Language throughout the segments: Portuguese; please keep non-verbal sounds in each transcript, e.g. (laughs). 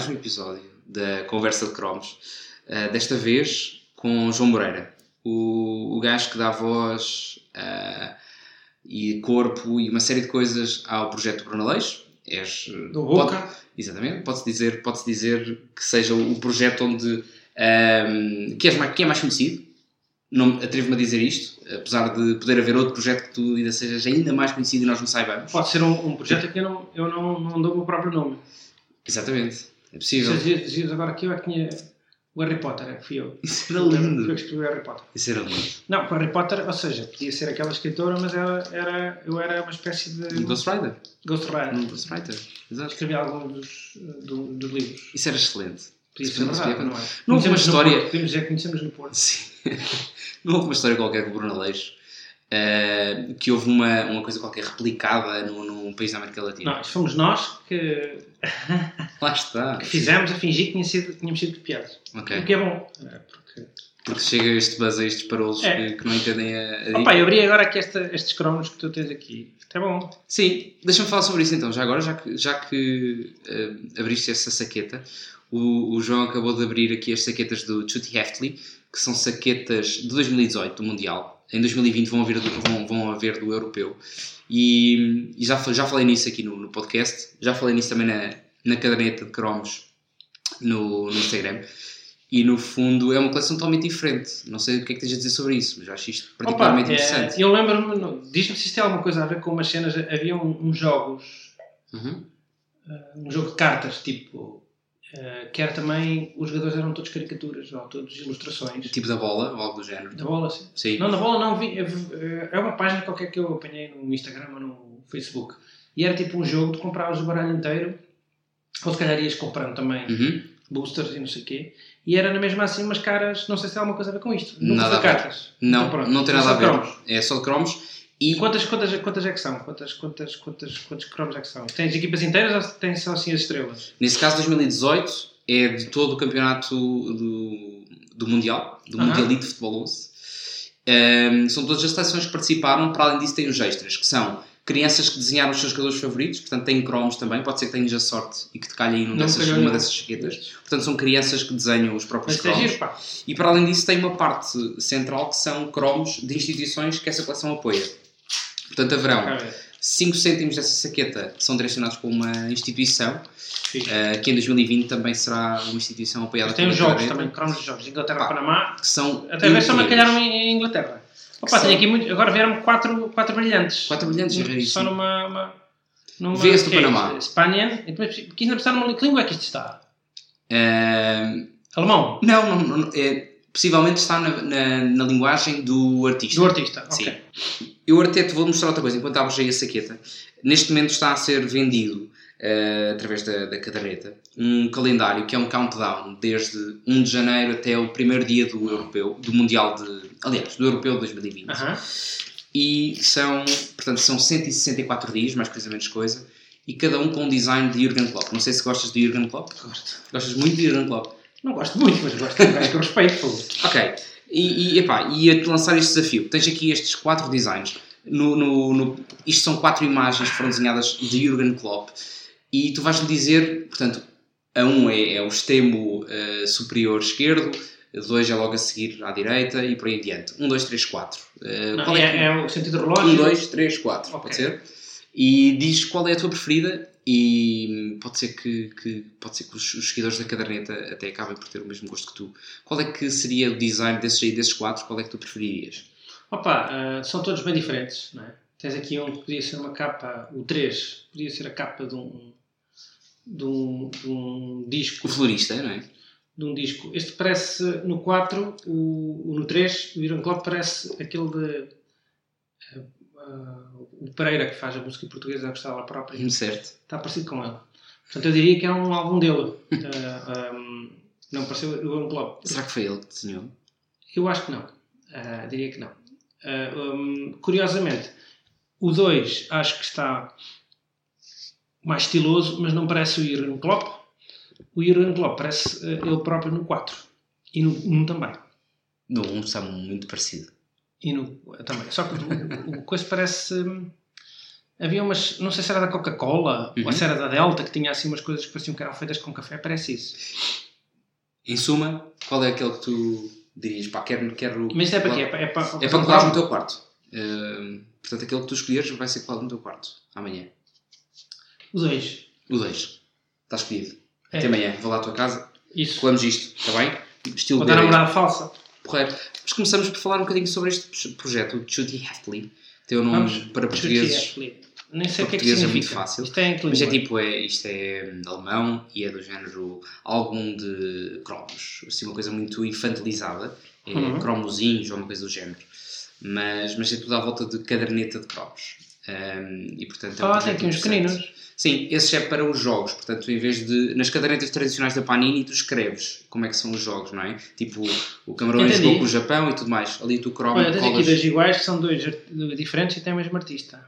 mais um episódio da Conversa de Cromos. Uh, desta vez com João Moreira, o, o gajo que dá voz uh, e corpo e uma série de coisas ao projeto Bruno Leix. És, Do Boca. pode- exatamente, pode-se dizer, pode dizer que seja o projeto onde um, que, és mais, que é mais conhecido. Não atrevo-me a dizer isto, apesar de poder haver outro projeto que tu ainda sejas ainda mais conhecido e nós não saibamos. Pode ser um, um projeto que eu não, eu não, não dou o meu próprio nome. Exatamente, é possível. Diziam agora que eu é que tinha o Harry Potter, é que fui eu. Isso era Fui eu lindo. que escrevi o Harry Potter. Isso era lindo. Não, o Harry Potter, ou seja, podia ser aquela escritora, mas era, era, eu era uma espécie de Ghost Rider. ghostwriter. Um Ghost Rider. Exato. Escrevi alguns dos, do- dos livros. Isso era excelente. Podia Isso ser verdade, não é? Não houve uma história- Podemos dizer que conhecemos no Porto. Sim. (laughs) Não houve uma história qualquer com o Bruno Leixo eh, que houve uma, uma coisa qualquer replicada num, num país da América Latina. Isso fomos nós que, Lá está. que fizemos a fingir que tinha sido, tínhamos sido copiados. Ok. O que é bom. é, Porque... Porque chega este buzz a estes parolos É. que, que não entendem a, a. Opa, eu abri agora aqui esta, estes cromos que tu tens aqui. Isto é bom. Sim, deixa-me falar sobre isso então, já agora, já que, já que eh, abriste essa saqueta, o, o João acabou de abrir aqui as saquetas do Chuty Heftly, que são saquetas de 2018 do Mundial. Em 2020 vão haver do, vão, vão haver do Europeu. E, e já, já falei nisso aqui no, no podcast, já falei nisso também na, na caderneta de cromos no, no Instagram. E no fundo é uma coleção totalmente diferente. Não sei o que é que tens a dizer sobre isso, mas acho isto Opa, particularmente é, interessante. eu lembro-me, diz-me se isto tem alguma coisa a ver com umas cenas. Havia um- uns jogos, Uhum. uh, um jogo de cartas, tipo. Uh, que era também. Os jogadores eram todos caricaturas, ou todos ilustrações. Tipo da bola, ou algo do género. Da bola, sim. Sim. Não, na bola não vi. É é uma página qualquer que eu apanhei no Instagram ou no Facebook. E era tipo um jogo de comprar o baralho inteiro. Ou se calhar ias comprando também Uhum. boosters e não sei o quê. E era na mesma assim umas caras. Não sei se tem alguma coisa a ver com isto. Nunca Nada foi a ver. cartas. Não, Então, pronto. não tem nada a ver. cromos. É só de cromos. E quantas, quantas, quantas é que são? Quantas, quantas, quantas, quantos cromos é que são? Tens equipas inteiras ou tens só assim as estrelas? nesse caso, 2018 é de todo o campeonato do, do Mundial, do. Mundialito de Futebol 11. Ehm, são todas as seleções que participaram. Para além disso, tem os extras, que são crianças que desenharam os seus jogadores favoritos. Portanto, têm cromos também. Pode ser que tenhas a sorte e que te calhe aí num dessas, numa dessas chaquetas. Portanto, são crianças que desenham os próprios Mas é cromos. giro. E para além disso, tem uma parte central que são cromos de instituições que essa coleção apoia. Portanto, haverão Cá ver. 5 cêntimos dessa saqueta que são direcionados para uma instituição, eh, que em 2020 também será uma instituição apoiada Mas tem os jogos também, cromos de jogos. Inglaterra, Pá. Panamá. que são Até ver se me incríveis. calharam em, Inglaterra. Opa, são- aqui muito. Agora vieram quatro, quatro brilhantes. Quatro brilhantes, é raríssimo. Só numa. Uma, numa Vê-se do é Panamá. isto? Espanha. E depois, que ainda está numa. Que língua é que isto está? Eh, Alemão. não, não, não, é, possivelmente está na, na, na linguagem do artista. Do artista. Sim. Ok. Eu até te vou mostrar outra coisa, enquanto abres aí a saqueta. Neste momento está a ser vendido, eh, através da, da caderneta, um calendário que é um countdown desde 1 de janeiro até o primeiro dia do europeu, do Mundial de... Aliás, do Europeu de 2020. Aham. E são, portanto, são 164 dias, mais coisa menos coisa, e cada um com um design de Jurgen Klopp. Não sei se gostas de Jurgen Klopp. Gosto. Gostas muito de Jurgen Klopp. Não gosto muito, mas gosto de um gajo que respeito. Ok. E, e, epá, e a te lançar este desafio. Tens aqui estes quatro designs. No, no, no- isto são quatro imagens que foram desenhadas de Jurgen Klopp. E tu vais-lhe dizer, portanto, a um é, é o extremo eh, superior esquerdo, a dois é logo a seguir à direita e por aí adiante. Um, dois, três, quatro. Eh, Não, qual é, é, é o sentido do relógio. Um, dois, três, quatro. Ok. Pode ser? E diz qual é a tua preferida e pode ser que, que- pode ser que os, os seguidores da caderneta até acabem por ter o mesmo gosto que tu. Qual é que seria o design desses, desses quatro? Qual é que tu preferirias? Opa, ah, são todos bem diferentes, não é? Tens aqui um que podia ser uma capa, o 3, podia ser a capa de um, de um, de um disco. O florista, não é? De um disco. Este parece, no 4, o, no 3, o Iron Klopp parece aquele de. ah, ah, o Pereira que faz a música portuguesa a gostar lá própria. Certo. Está parecido com ele. Portanto, eu diria que é um álbum dele. (laughs) Ah, ah, não pareceu o Iron Klopp. Será que foi ele que desenhou? Eu acho que não. Ah, diria que não. Hum, curiosamente, o 2 acho que está mais estiloso, mas não parece o Jurgen Klopp. O Jurgen Klopp parece ele próprio no 4. E no 1 também. No um está muito parecido. E no também. Só que o, o coisa parece. hum, Havia umas, não sei se era da Coca-Cola Uhum. ou se era da Delta, que tinha assim umas coisas que pareciam que eram feitas com café, parece isso. Em suma, qual é aquele que tu dirias? Pá, quero. quero Mas isto é para quê? É para, é para, É para colar no teu quarto. Uh, portanto, aquele que tu escolheres vai ser colado no teu quarto amanhã. O 2. O 2. Está escolhido. É. Até amanhã. Vou lá à tua casa. Isso. Colamos isto, está bem? Estilo Vou dar namorada falsa. Correto. Mas começamos por falar um bocadinho sobre este projeto, o Judy Haftley. Tem o nome Vamos. para portugueses. Nem sei o que é que português é significa. muito fácil. Isto é Mas é tipo, é, isto é hum, alemão e é do género álbum de cromos. Assim, uma coisa muito infantilizada. É Uhum. cromozinhos ou uma coisa do género. Mas, mas é tudo à volta de caderneta de cromos. Hum, e portanto é um Ah, tem aqui uns pequeninos. Sim, esses é para os jogos. Portanto, em vez de. Nas cadernetas tradicionais da Panini, tu escreves como é que são os jogos, não é? Tipo, o Camarões Entendi. jogou com o Japão e tudo mais. Ali tu cromo, Olha, tens aqui colas. dois iguais que são dois diferentes e têm o mesmo artista.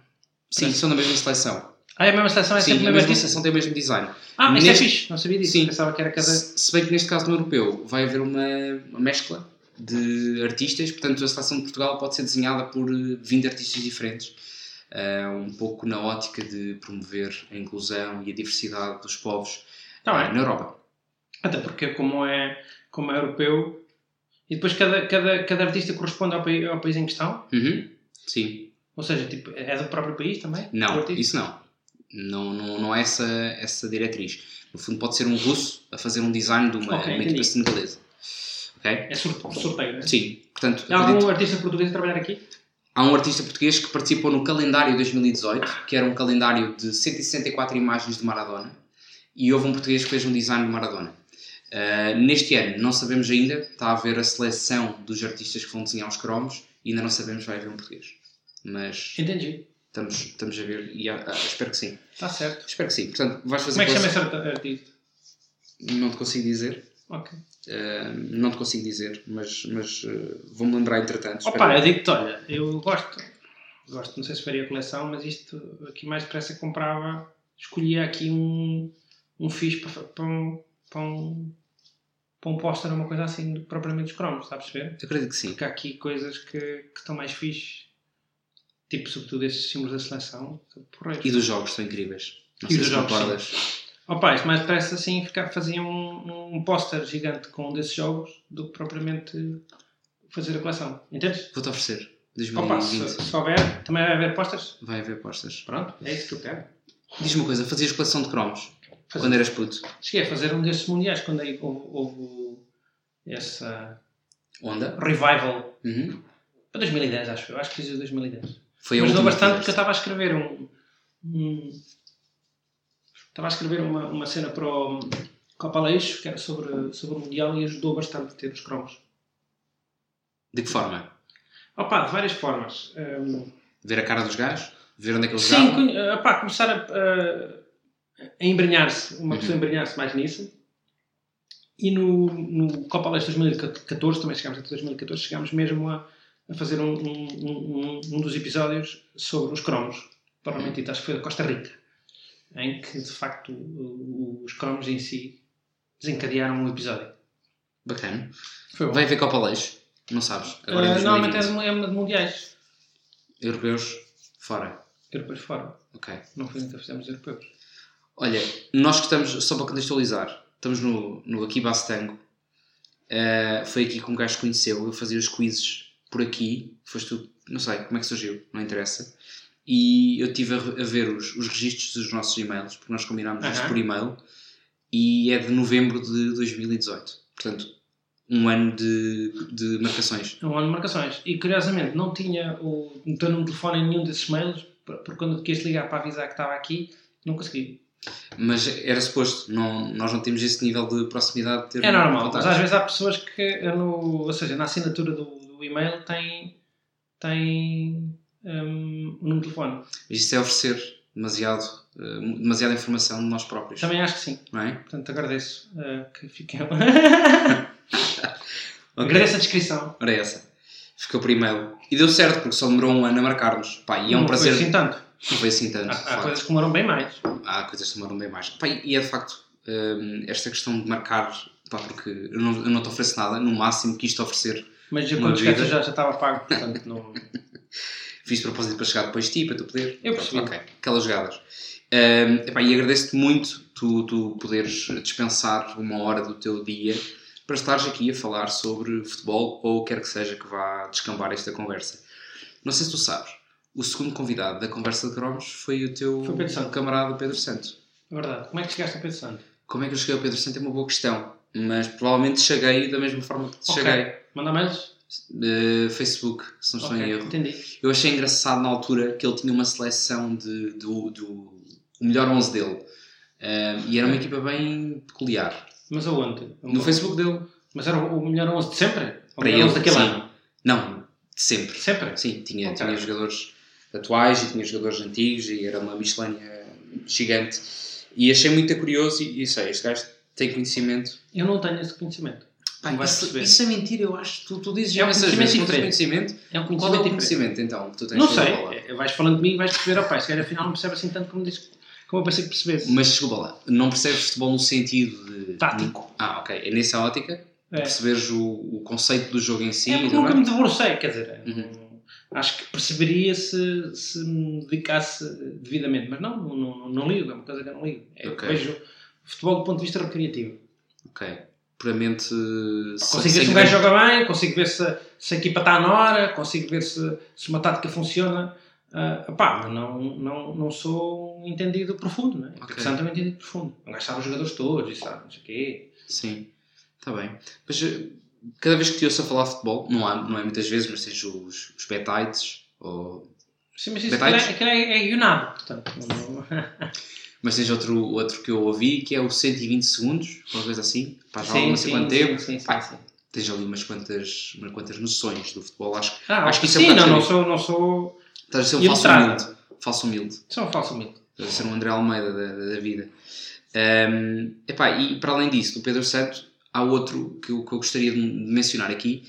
Sim, são da mesma seleção. Ah, é a mesma seleção, é Sim, sempre a mesma artista? seleção tem o mesmo design. Ah, isto Neste- é fixe, não sabia disso. Sim. Pensava que era cada. Se, bem que neste caso no europeu vai haver uma, uma mescla de artistas, portanto a seleção de Portugal pode ser desenhada por eh, 20 artistas diferentes, eh, um pouco na ótica de promover a inclusão e a diversidade dos povos Tá eh, bem. na Europa. Até porque, como é, como é europeu, e depois cada, cada, cada artista corresponde ao, país, ao país em questão, Uhum. Sim, ou seja, tipo, é do próprio país também? não, isso não. Não, não, não é essa, essa diretriz. No fundo, pode ser um russo a fazer um design de uma, Ok, uma equipa senegalesa. Ok? É sorte- sorteio, né? Sim, portanto, Há acredito- algum artista português a trabalhar aqui? Há um artista português que participou no calendário 2018, que era um calendário de 164 imagens de Maradona, e houve um português que fez um design de Maradona. Uh, neste ano, não sabemos ainda, está a haver a seleção dos artistas que vão desenhar os cromos, e ainda não sabemos se vai haver um português. Mas Entendi. estamos, estamos a ver, e ah, espero que sim. Está certo. Espero que sim. Portanto, vais fazer Como é que chama esse art- artista? Não te consigo dizer. Ok. Uh, não te consigo dizer, mas, mas uh, vou-me lembrar entretanto. Opa, Espero- eu digo-te, olha, eu gosto, gosto, não sei se faria coleção, mas isto aqui mais depressa comprava, escolhia aqui um, um fixe para, para um, para um, para um póster ou uma coisa assim, propriamente os cromos, está a perceber? Eu acredito que sim. Porque há aqui coisas que, que estão mais fixe, tipo, sobretudo esses símbolos da seleção. E dos jogos são incríveis. Não E dos jogos, concordas. Opa, isto mais depressa assim ficar, fazia um, um póster gigante com um desses jogos do que propriamente fazer a coleção. Entendes? Vou-te oferecer. Opa, 2020. se, se houver, também vai haver posters? Vai haver postas. Pronto, é isso que eu quero. Diz-me uma coisa, fazias coleção de cromos Fazer. quando eras puto? Cheguei a fazer um desses mundiais quando aí houve, houve essa Onda? revival Uhum. para 2010, acho eu. Acho que fiz o 2010. Foi Mas deu bastante que porque eu estava a escrever um. um- estava a escrever uma, uma cena para o Copa Leixo que era sobre, sobre o Mundial e ajudou bastante a ter os cromos. De que forma? Opa, de várias formas. Hum, Ver a cara dos gajos? Ver onde é que eles sim, jogavam? opá, começar a, a embrenhar-se, uma pessoa Uhum. embrenhar-se mais nisso. E no, no Copa Leste 2014, também chegámos até 2014, chegámos mesmo a, a fazer um, um, um, um dos episódios sobre os cromos. Provavelmente dito, acho que foi da Costa Rica, em que de facto os cromos em si desencadearam o episódio. Bacana. Foi bom. Vai haver Copa Leixo? Não sabes? Agora Ah, normalmente 2020. é de, é de mundiais. Europeus? Fora. Europeus fora. Ok. Não foi ainda fizemos europeus. Olha, nós que estamos, só para contextualizar, estamos no, no Aqui Bastango. Uh, foi aqui que um gajo conheceu. Eu fazia os quizzes por aqui. Foste tu, não sei como é que surgiu, não interessa. E eu estive a, a ver os, os registros dos nossos e-mails, porque nós combinámos isto Aham. por e-mail. E é de novembro de 2018. Portanto, um ano de, de marcações. Um ano de marcações. E curiosamente não tinha o, teu número de telefone em nenhum desses mails, por- porque quando eu quis ligar para avisar que estava aqui, não consegui. Mas era suposto, não, nós não temos esse nível de proximidade de ter É normal, mas contactos. às vezes há pessoas que, no, ou seja, na assinatura do, do e-mail tem, tem hum, o número de telefone. Mas isso é oferecer demasiado, eh, demasiada informação de nós próprios. Também acho que sim. Não é? Portanto, agradeço eh, que fiquem. (laughs) Ok. agradeço a descrição. Ora, essa. Ficou por e-mail. E deu certo, porque só demorou um ano a marcar-nos. Pá, e é um não prazer. Assim tanto. Não foi assim tanto. Há, há coisas que demoram bem mais. Há coisas que demoram bem mais. Pá, e é de facto hum, esta questão de marcar, pá, porque eu não, eu não te ofereço nada, no máximo que isto oferecer. Mas Uma quando vida. já, já estava pago, (laughs) portanto não. Fiz propósito para chegar depois de ti, para tu poder. Eu percebi. Ok, aquelas jogadas. Um, epá, e agradeço-te muito tu, tu poderes dispensar uma hora do teu dia para estares aqui a falar sobre futebol ou quer que seja que vá descambar esta conversa. Não sei se tu sabes, o segundo convidado da conversa de cromos foi o teu Foi Pedro camarada Pedro Santo. É verdade. Como é que chegaste a Pedro Santo? Como é que eu cheguei ao Pedro Santo é uma boa questão, mas provavelmente cheguei da mesma forma que te Ok. cheguei. Manda mails? Uh, Facebook, se não estou em Ok, erro. entendi. Eu achei engraçado na altura que ele tinha uma seleção de, do, do o melhor 11 dele. Uh, e era uma equipa bem peculiar. Mas aonde? No Facebook dele. Mas era o melhor 11 de sempre? Para ele, 11 daquele sim. ano? Não, de sempre. Sempre? Sim, tinha, Ok. tinha jogadores atuais e tinha jogadores antigos e era uma miscelânea gigante. E achei muito curioso e, e sei, este gajo tem conhecimento. Eu não tenho esse conhecimento. Vais isso, perceber. isso é mentira, eu acho. Tu, tu dizes É um conhecimento diferente. conhecimento. É um Qual é o conhecimento conhecimento então que tu tens Não sei. É, Vais falando de mim e vais perceber, opá, se calhar afinal não percebe assim tanto como, disse, como eu pensei que percebesse. Mas desculpa lá, não percebes futebol no sentido de. Tático. Ah, ok. É nessa ótica É. perceberes o, o conceito do jogo em si. É nunca me debrucei, quer dizer, Uhum. Acho que perceberia se, se me dedicasse devidamente, mas não, não, não, não ligo, é uma coisa que eu não ligo. É, Ok. Vejo futebol do ponto de vista recreativo. Ok. Puramente. Consigo ver se o gajo joga bem, consigo ver se, se a equipa está na hora, consigo ver se, se uma tática funciona. Uh, pá, mas não, não, não sou um entendido profundo, não é? Ok. Porque é um entendido profundo. Um gajo sabe os jogadores todos e sabe não sei o quê. Sim, está bem. Mas eh, cada vez que te ouço a falar de futebol, não, há, não é muitas vezes, mas tens os, os betites, ou... Sim, mas isso aquilo é, é, é guionado, portanto. (laughs) mas tens outro, outro que eu ouvi que é o 120 segundos, uma coisa assim, para já Sim, não sei sim, quanto sim, tempo. sim, sim, Pá, sim. Tens ali umas quantas, umas quantas noções do futebol, acho, Ah, acho que isso sim, é um não, não sou, não sou. Estás a ser um falso humilde. Falso humilde. Sou um falso humilde. Estás a ser um André Almeida da, da- da vida. Ahm, epá, e para além disso, do Pedro Santo, há outro que eu, que eu gostaria de mencionar aqui,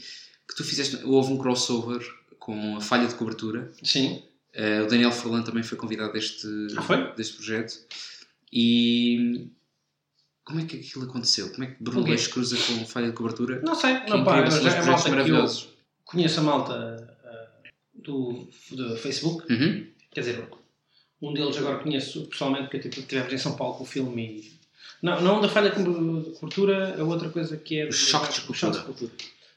que tu fizeste, houve um crossover com a falha de cobertura. Sim. Uh, o Daniel Furlan também foi convidado deste, Ah, foi? deste projeto. E como é que aquilo aconteceu? Como é que Bruno? Leix cruza com falha de cobertura? Não sei, Que não, pá, é malta maravilhosos. conheço a malta ah, do, do Facebook. Uhum. Quer dizer, um deles agora conheço pessoalmente, porque tipo, tivemos em São Paulo com o filme e... Não, não da falha de cobertura, a outra coisa que é... O choque de o choque de cultura.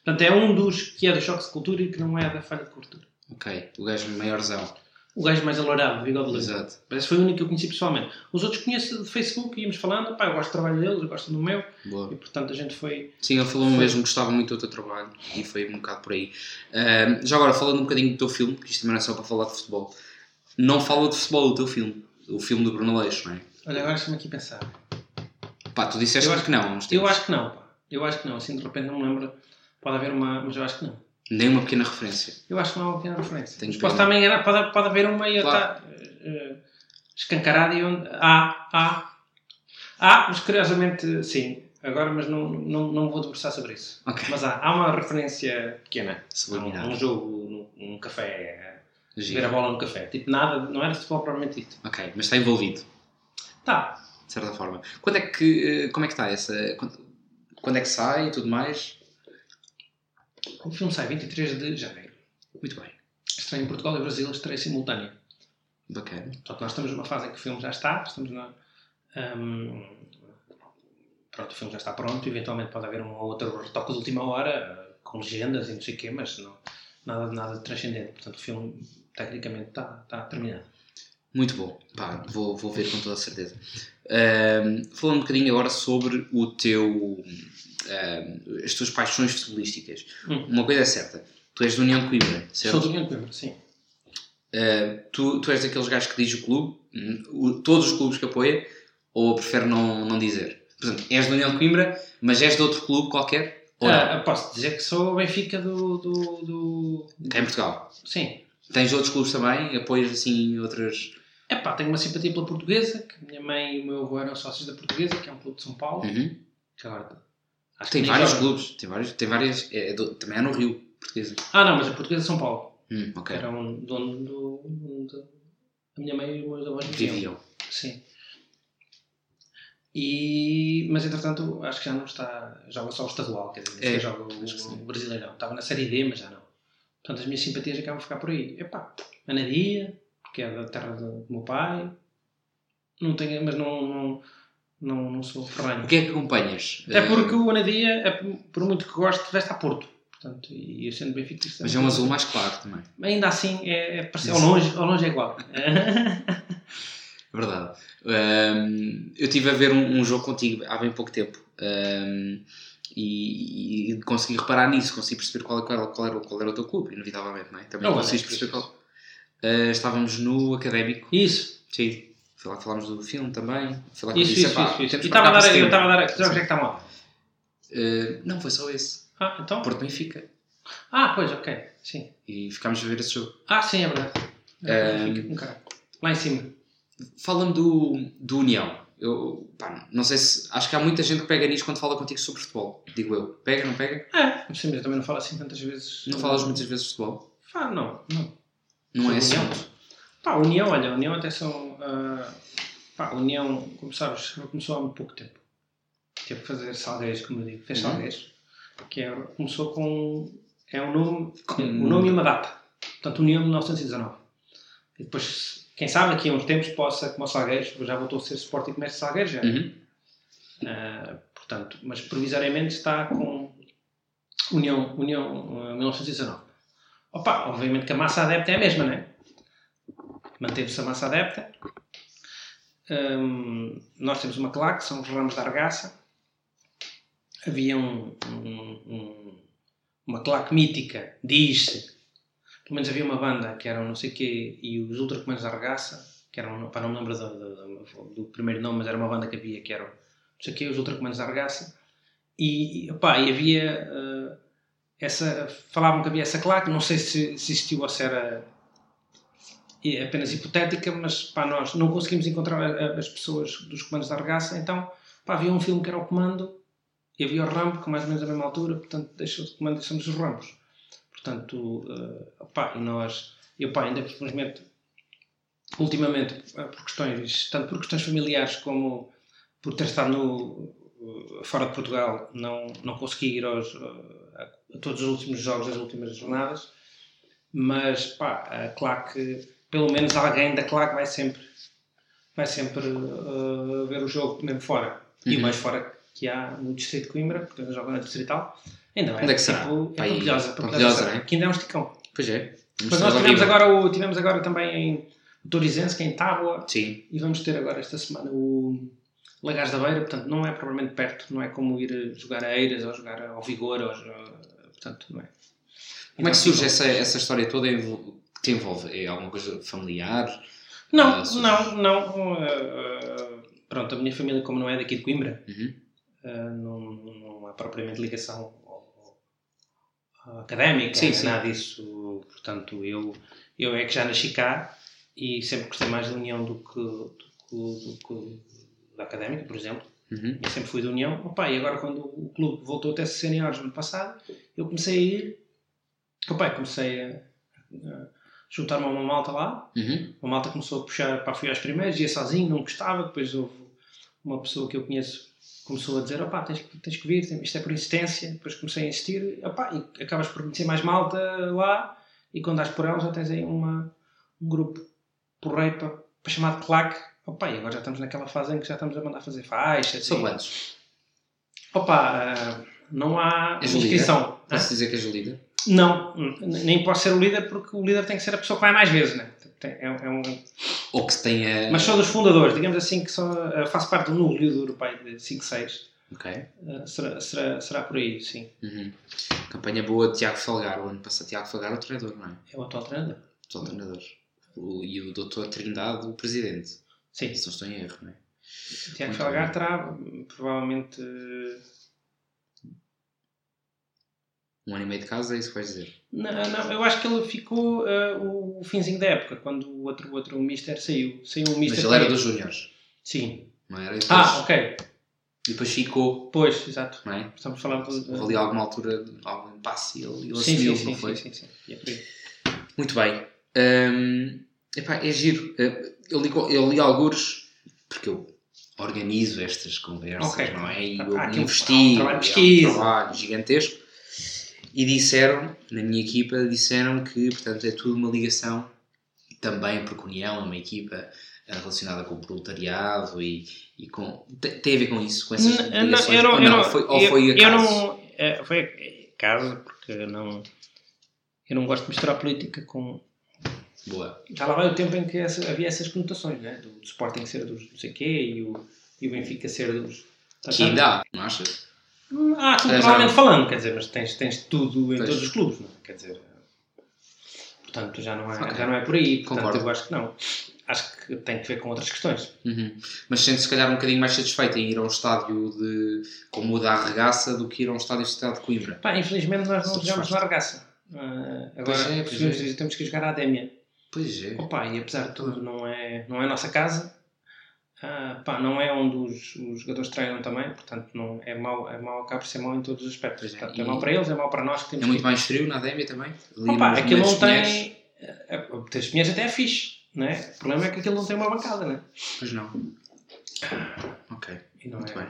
Portanto, é um dos que é do choque de cultura e que não é da falha de cobertura. Ok, o gajo maiorzão. O gajo mais alourado, bigode liso. Exato. Parece que foi o único que eu conheci pessoalmente. Os outros conheço de Facebook íamos falando, pá, eu gosto do trabalho deles, eu gosto do meu, Boa. e portanto a gente foi... Sim, ele falou mesmo que gostava muito do teu trabalho e foi um bocado por aí. Ahm, já agora, falando um bocadinho do teu filme, que isto também não é só para falar de futebol, não fala de futebol o teu filme, o filme do Bruno Leixo, não é? Olha, agora estou-me aqui a pensar. Pá, tu disseste Eu acho- que não, Eu acho que não, pá. Eu acho que não, assim de repente não me lembro. Pode haver uma, mas eu acho que não. Nem uma pequena referência. Eu acho que não há uma pequena referência. Tenho Mas posso a enganar, pode, pode haver uma e Claro. estar eh, escancarada e onde. Há, há. Há, mas curiosamente sim. Agora, mas não, não, não vou debruçar sobre isso. Ok. Mas há, há uma referência pequena. Subliminar. Um, um jogo num, num café, Giro. ver a bola no café. Tipo, nada, não era futebol propriamente dito. Ok, mas está envolvido, Tá. De certa forma. Quando é que, eh, como é que está essa... Quando, quando é que sai e tudo mais? O filme sai 23 de janeiro. Muito bem. Estreia em Portugal e Brasil, estreia simultânea. Bacana. Portanto, nós estamos numa fase em que o filme já está, estamos na. hum, pronto, o filme já está pronto, eventualmente pode haver um ou outro retoque de última hora, com legendas e não sei o quê, mas não, nada, nada de transcendente. Portanto, o filme tecnicamente está, está terminado. Muito bom. Pá, vou, vou ver com toda a certeza. Ahm, falando um bocadinho agora sobre o teu... ahm, as tuas paixões futebolísticas. Hum. Uma coisa é certa. Tu és do União de Coimbra, certo? Sou do União de Coimbra, sim. Uh, tu, tu és daqueles gajos que diz o clube, hum, o- todos os clubes que apoia, ou prefere não, não dizer? Portanto, és do União de Coimbra, mas és de outro clube qualquer? Ou? Ah, posso dizer que sou Benfica do. do, do... Cá em Portugal. Sim. Tens outros clubes também? Apoias assim outras. Epá, tenho uma simpatia pela portuguesa, que a minha mãe e o meu avô eram sócios da portuguesa, que é um clube de São Paulo. Uhum. Que agora, Tem nem vários joga. clubes, tem vários, tem várias. é do- também é no Rio, portuguesa. Ah, não, mas a portuguesa de São Paulo. Hum, ok. Era um dono do. do- a minha mãe e os meus avós viviam. Sim. E, mas entretanto, acho que já não está. Joga só o estadual, quer dizer, É, joga o, o brasileirão. Estava na série D, mas já não. Portanto, as minhas simpatias acabam a ficar por aí. Epá, Anadia, porque é da terra do meu pai. Não tenho, mas não, não, não, não sou ferranho. O que é que acompanhas? Até Eh, porque o Anadia, é, por muito que goste, veste a Porto. Portanto, e eu sendo benfiquista... Mas é um azul mais claro também. Ainda assim, é, é, parece- ao, longe, ao longe é igual. (laughs) É verdade. Ahm, eu estive a ver um, um jogo contigo há bem pouco tempo ahm, e, e consegui reparar nisso, consegui perceber qual, qual, qual, era, qual era o teu clube, inevitavelmente, não é? Também Não, conseguiste é, perceber qual. Ah, estávamos no Académico, Isso, sim. Foi lá que falámos do filme também. Foi lá que isso, disse, isso. "Epá, isso, isso. E estava a dar, eu setembro." estava a dar... Que jogos é que estavam lá? Ah, não, foi só esse. Ah, então... Porto Benfica. Ah, pois, ok. Sim. E ficámos a ver esse jogo. Ah, sim, é verdade. Ehm, Fica com cara. Lá em cima. Fala-me do, do União. Eu, pá, não sei se. Acho que há muita gente que pega nisso quando fala contigo sobre futebol. Digo eu. Pega, não pega? É, sim, mas eu também não falo assim tantas vezes. Não falas muitas vezes de futebol? Ah, não, não. Não é assim. Pá, a União, olha, a União até são. ah, pá, a União, como sabes, começou há muito pouco tempo. Teve que fazer salgueiros, como eu digo. Fez Uhum. salgueiros. Que é, começou com. É um nome. Com- O nome e uma data. Portanto, União de 1919. E depois, quem sabe, daqui a uns tempos possa, como o Salgueiros, já voltou a ser Sporting Comércio de Salgueiros, já. Uhum. Uh, portanto, mas provisoriamente está com União, União uh, 1919. Opa, obviamente que a massa adepta é a mesma, né? Manteve-se a massa adepta. Um, nós temos uma claque, são os Ramos da Argaça. Havia um, um- um- uma claque mítica, diz-se. Pelo menos havia uma banda que era não sei quê e os Ultracomandos da Argaça, que eram, para não me lembro do, do- do primeiro nome, mas era uma banda que havia que era não sei quê, os Ultracomandos da Argaça. E, opá, e havia eh, essa. Falavam que havia essa claque, não sei se, existiu ou se era é apenas hipotética, mas pá, nós não conseguimos encontrar as pessoas dos comandos da Argaça, então pá, havia um filme que era o Comando e havia o Rambo, que mais ou menos a mesma altura, portanto deixou de comando e somos os Rambos. Portanto, eh, opá, e nós, e opá, ainda infelizmente, ultimamente, eh, por questões, tanto por questões familiares como por ter estado no, fora de Portugal, não, não consegui ir aos, eh, a, a todos os últimos jogos das últimas jornadas, mas pá, a claque, pelo menos alguém da claque vai sempre, vai sempre eh, ver o jogo mesmo fora. E Uhum. o mais fora que há no Distrito de Coimbra, porque eu jogo na Distrital, ainda vai. Onde é que será? Tipo, é Pampilhosa, Pampilhosa, né? que ainda é um esticão. Pois é. Mas nós tivemos horrível. agora, o, tivemos agora também em Torizense, que é em Tábua, Sim. e vamos ter agora esta semana o Lagares da Beira, portanto não é propriamente perto, não é como ir jogar a Eiras ou jogar ao Vigor, ou, portanto não é. Como é que Então, surge essa, essa história toda que te envolve? É alguma coisa familiar? Não, surge. não, não. uh, uh, pronto, a minha família, como não é daqui de Coimbra, Uhum. uh, não, não há propriamente ligação ao- ao- académica, Sim, sim. nada disso. Portanto, eu, eu é que já nasci cá e sempre gostei mais da União do que, do do que da académica, por exemplo. Uhum. Eu sempre fui da União. Opa, e agora quando o clube voltou até seniores no ano passado, eu comecei a ir. Opa, comecei a, a juntar-me a uma malta lá. Uhum. Uma malta começou a puxar, pá, fui aos primeiros, ia sozinho, não gostava. Depois houve uma pessoa que eu conheço começou a dizer: opá, tens, que- tens que vir, isto é por insistência. Depois comecei a insistir, opá, e acabas por conhecer mais malta lá. E quando dás por ela, já tens aí uma, um grupo porreiro para, para chamar de claque. Opa, e agora já estamos naquela fase em que já estamos a mandar fazer faixas. São e- quantos? Opa, não há És líder? inscrição. Posso dizer que és o líder? Não, nem posso ser o líder porque o líder tem que ser a pessoa que vai mais vezes, né? É, é um, Ou que tenha. mas sou dos fundadores, digamos assim, que sou, ah, faço parte do núcleo do Europeia de 5, 6. Ok. Ah, será, será, será por aí, sim. Uhum. Campanha boa de Tiago Falgar. O ano passado, Tiago Falgar é o treinador, não é? É o atual treinador. Só o treinador. O- e o doutor Trindade, o presidente. Sim, Se não estou em erro, não é? Tiago Felgar terá provavelmente. Um ano e meio de casa, é isso que vais dizer. Não, não, eu acho que ele ficou ah, o finzinho da época, quando o outro, o outro Mister saiu. Saiu um Mister. Mas ele era dos Júniores, Sim. não era? Depois, Ah, ok. e depois ficou, Pois, exato. não é? Estamos falando de. Houve ali alguma altura, algum impasse e ele, ele Sim, assumiu, sim, não sim, foi? sim, sim, sim. É. Muito bem. Hum, epá, é giro. Uh, Eu li, eu li algures, porque eu organizo estas conversas, Ok. não é? E Há eu aqui investi, há um é pesquisa. um trabalho gigantesco. E disseram, na minha equipa, disseram que, portanto, é tudo uma ligação também porque a União é uma equipa eh, relacionada com o proletariado e, e com. Tem, tem a ver com isso? Com essas não, ligações? eu não, ou eu não? não, Foi, ou eu- foi eu acaso? não, é, foi acaso, porque eu não, eu não gosto de misturar política com. Boa. Já lá vai o tempo em que essa- havia essas conotações, né? Do, do Sporting ser dos não sei quê e o, e o Benfica ser dos. Que ainda há, não achas? Hum, Ah, já culturalmente falando, quer dizer, mas tens, tens tudo em Pois. todos os clubes, não é? Quer dizer, portanto já não é, Ok. já não é por aí. Portanto, Concordo. eu acho que não. Acho que tem que ver com outras questões. Uhum. Mas sente se calhar um bocadinho mais satisfeito em ir a um estádio de, como o da Arregaça do que ir a um estádio de Cidade de Coimbra. Pá, infelizmente nós não jogamos na argaça. Ah, agora, é, é. que temos que jogar à Adémia. Pois é. Opa, e apesar de tudo, não é, não é a nossa casa. Ah, pá, não é onde os, os jogadores treinam também, portanto, não, é mau, é mau, acaba por ser mau em todos os aspectos. É, Portanto, é, mau para eles, é mau para nós que temos É muito mais frio na Adémia também? Opa, aquilo não tem. é, Ter os pinheiros até é fixe, não é? O problema é que aquilo não tem uma bancada, não é? Pois não. Ok. Muito é. bem.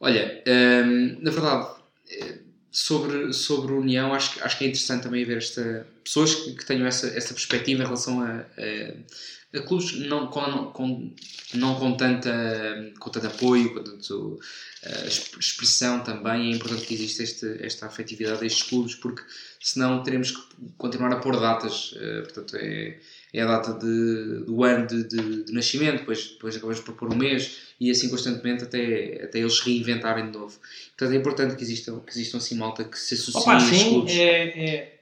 Olha, hum, na verdade, eh, sobre, sobre União, acho, acho que é interessante também ver esta, pessoas que, que tenham essa, essa perspectiva em relação a, a, a clubes não com, com, não com, tanta, com tanto apoio, com tanto eh, exp- expressão também. É importante que exista este, esta afetividade destes clubes, porque senão teremos que continuar a pôr datas. eh, portanto, é, é a data de, do ano de, de- de nascimento, depois, depois acabamos por pôr um mês e assim constantemente até, até eles reinventarem de novo. Portanto, é importante que existam, que existam assim malta que se associe Opa, sim, clubes. é, é-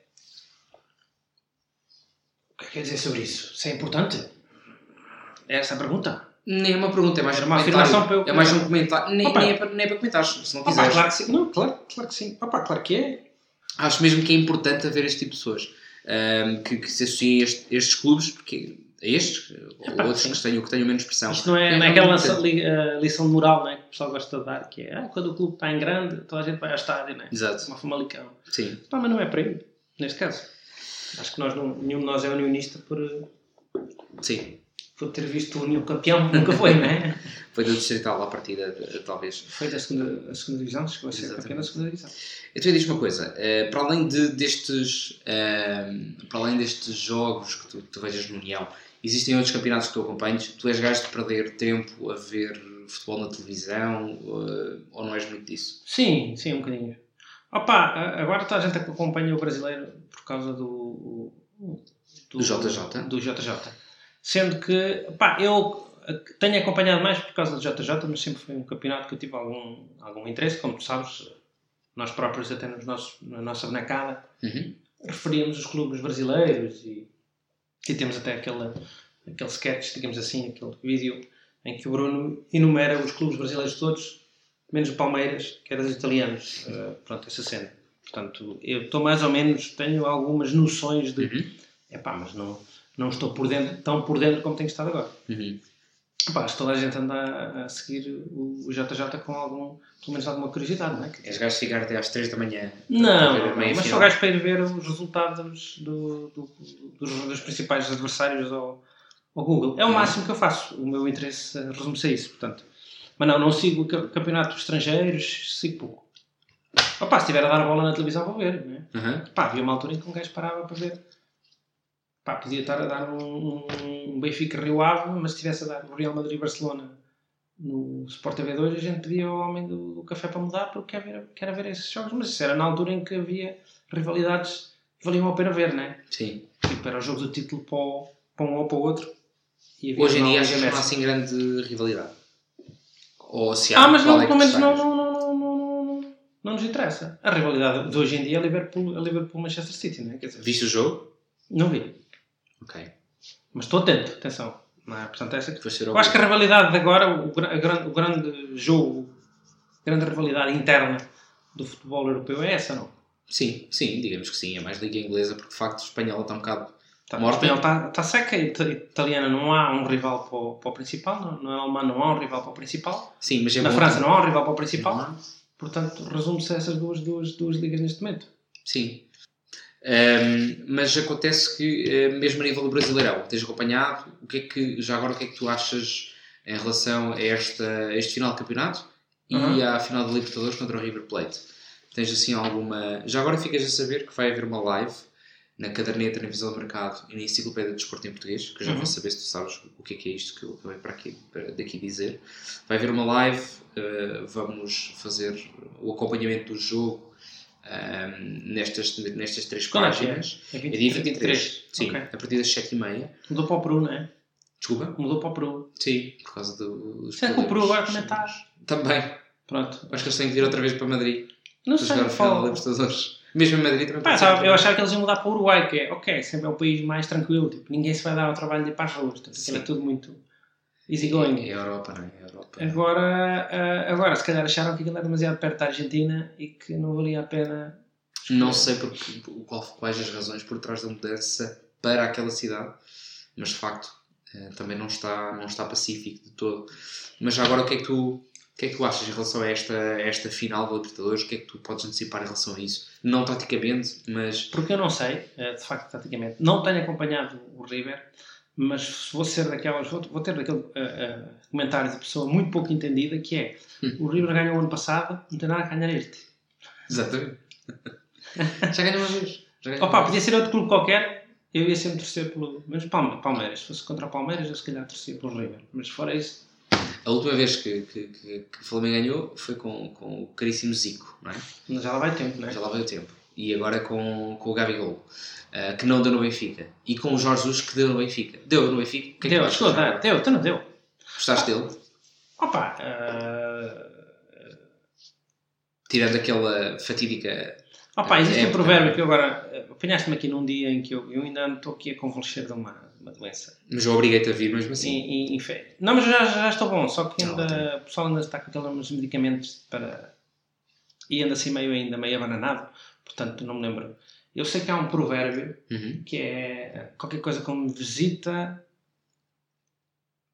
O que é que quer dizer sobre isso? Isso é importante? É essa a pergunta? Nem é uma pergunta, é mais Era um uma comentário. para eu- É mais um comentário. Nem, Opa. nem, é para, nem é para comentares, se não Opa, quiseres. claro que sim. Não, claro, claro que sim. Opa, claro que é. Acho mesmo que é importante haver este tipo de pessoas ahm, que, que se associem a este- estes clubes, porque a estes, ou Epá, outros sim. que tenham, que tenham menos pressão. Isto não é, É não é aquela lição, li- eh, lição de moral né, que o pessoal gosta de dar, que é ah, quando o clube está em grande, toda a gente vai ao estádio, né? Exato. Uma famalicão. Sim. Mas não é para aí, neste caso. Acho que nós não, nenhum de nós é unionista por, Sim. Por ter visto o União campeão, (laughs) nunca foi, não é? Foi do Distrital à partida, talvez. Foi da segunda, segunda divisão, chegou a ser Exatamente. campeão da segunda divisão. Então diz uma coisa, eh, para além de, destes eh, para além destes jogos que tu, tu vejas no União, existem outros campeonatos que tu acompanhas? Tu és gajo de perder tempo a ver futebol na televisão eh, ou não és muito disso? Sim, sim, um bocadinho. Opa, agora toda a gente acompanha o brasileiro por causa do. Do JJ? Do JJ. Sendo que, pá, eu tenho acompanhado mais por causa do JJ, mas sempre foi um campeonato que eu tive algum, algum interesse. Como tu sabes, nós próprios, até nos nossos, na nossa bonecada, Uhum. referíamos os clubes brasileiros e, e temos até aquele, aquele sketch, digamos assim, aquele vídeo em que o Bruno enumera os clubes brasileiros todos, menos o Palmeiras, que era dos italianos. Eh, pronto, essa cena. Portanto, eu estou mais ou menos, tenho algumas noções de. Uhum. Epá, mas não, não estou por dentro, tão por dentro como tenho estado agora. Uhum. Acho que toda a gente anda a, seguir o, JJ com algum, pelo menos alguma curiosidade, não é? És gajo ficar até às 3 da manhã. Não, mas sou gajo para ir ver os resultados do, do- dos, dos principais adversários ao, ao Google. É o máximo que eu faço. O meu interesse eh, resume-se a isso, portanto. Mas não, não sigo ca- campeonatos estrangeiros, sigo pouco. Opa, se estiver a dar a bola na televisão vou ver, não é? Uhum. Pá, havia uma altura em que um gajo parava para ver. Pá, podia estar a dar um, um Benfica Rio Ave, mas se estivesse a dar o Real Madrid Barcelona no Sport TV 2, a gente pedia ao homem do, do café para mudar porque quer ver, quer ver esses jogos. Mas isso era na altura em que havia rivalidades que valiam a pena ver, né? Sim. Tipo, era o jogo do título para, o- para um ou para o outro. Havia Hoje em dia acho que não há assim grande rivalidade. Ou se há, Ah, mas não, é pelo menos não, não, não, não, não, não, não nos interessa. A rivalidade de hoje em dia é Liverpool, é Liverpool-Manchester City, né? Quer dizer, Viste o jogo? não vi. Ok. Mas estou atento, atenção. Não é? Portanto, essa Eu acho que a rivalidade de agora, o, gra- a gran- o grande jogo, a grande rivalidade interna do futebol europeu é essa, não? Sim, sim, digamos que sim. É mais liga inglesa porque de facto a espanhola está um bocado. Tá, Morta. A espanhola está tá seca, a ita- italiana não há um rival para o, para o principal, no, no alemão não há um rival para o principal, Sim, mas é na França não há um rival para o principal, Não há? portanto resume-se a essas duas, duas, duas ligas neste momento. Sim. Ahm, mas acontece que, eh, mesmo a nível do Brasileirão, tens acompanhado, o que é que, já agora, o que é que tu achas em relação a, esta, a este final de campeonato e Uhum. à final da Libertadores contra o River Plate? Tens assim alguma. Já agora ficas a saber que vai haver uma live na caderneta, na visão do mercado e na enciclopédia de desporto em português, que eu já Uhum. vou saber se tu sabes o que é que é isto que eu acabei para aqui, para daqui dizer. Vai haver uma live, eh, vamos fazer o acompanhamento do jogo ehm, nestas, nestas três Quando é que é? páginas. É É dia 23. Sim, Ok. a partir das 7h30. Mudou para o Peru, não é? Desculpa? Mudou para o Peru. Sim, por causa do, dos Será que o Peru agora também problemas. está? Também. Pronto. Acho que eles têm que vir outra vez para Madrid Não para sei. jogar o final da fala- Libertadores. Mesmo em Madrid também Pá, sabe, eu achava que eles iam mudar para o Uruguai, que é, ok, sempre é o país mais tranquilo, tipo, ninguém se vai dar ao trabalho de ir para as ruas, portanto, é tudo muito easy É going. a Europa, não é? É Europa. Agora, ah, agora, se calhar acharam que aquilo era demasiado perto da Argentina e que não valia a pena. Não sei porque, qual, quais as razões por trás da mudança para aquela cidade, mas de facto eh, também não está, não está pacífico de todo. Mas agora o que é que tu, o que é que tu achas em relação a esta, a esta final da Libertadores? O que é que tu podes antecipar em relação a isso? Não taticamente, mas Porque eu não sei, eh, de facto, taticamente, não tenho acompanhado o River, mas vou ser daquelas, vou, vou ter daquele ah, ah, comentário de pessoa muito pouco entendida que é Hum. o River ganhou o ano passado, não tem nada a ganhar este. exatamente. (laughs) já ganhou uma vez. Ganhou Opa, uma podia vez. ser outro clube qualquer, eu ia sempre torcer pelo. Mas Palme- Palmeiras, se fosse contra o Palmeiras, eu se calhar torcia pelo River. Mas fora isso, A última vez que, que, que, que o Flamengo ganhou foi com, com o caríssimo Zico, não é? já lá vai tempo, não é? Já lá veio o tempo. E agora com, com o Gabigol, eh, que não deu no Benfica. E com o Jorge Jesus, que deu no Benfica. Deu no Benfica? Que é que Deu, chegou a dar, deu, tu não deu. Gostaste dele? Opa, ah, Tirando aquela fatídica. opa existe É, um provérbio que eu agora. Apanhaste-me aqui num dia em que eu, eu ainda estou aqui a convalescer de uma, uma doença. Mas eu obriguei-te a vir mesmo assim. E- e- e Não, mas já, já estou bom, só que ainda, o pessoal ainda está com aqueles medicamentos para. E anda assim meio ainda, meio abananado, portanto não me lembro. Eu sei que há um provérbio Uhum. que é qualquer coisa como visita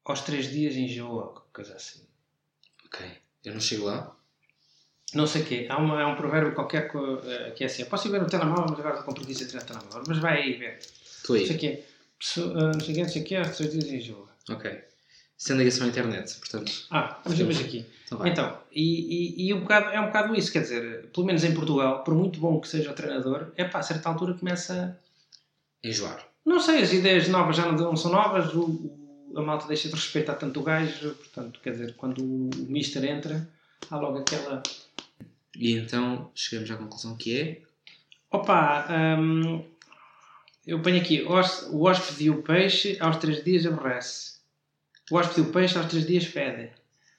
aos três dias enjoa, qualquer coisa assim. Ok. Eu não chego lá. Não sei o quê. Há, uma, há um provérbio qualquer co- eh, que é assim. Eu posso ir ver no telemóvel, mas agora estou com preguiça de tirar o telemóvel. Mas vai aí ver. Estou Não sei o aí. quê. Não sei o quê, não sei o quê, aos três dias enjoa. Ok. Sem ligação à internet, portanto. Ah, vamos mais aqui. Então. Então, e, e, e um bocado, é um bocado isso, quer dizer, pelo menos em Portugal, por muito bom que seja o treinador, é pá, a certa altura começa. Enjoar. Não sei, as ideias novas já não, são novas, o, o- a malta deixa de respeitar tanto o gajo, portanto, quer dizer, quando o, o Mister entra, há logo aquela. E então chegamos à conclusão que é. Opa, hum, eu ponho aqui, o hóspede e o peixe aos três dias aborrece. O hóspede o peixe aos três dias fedem.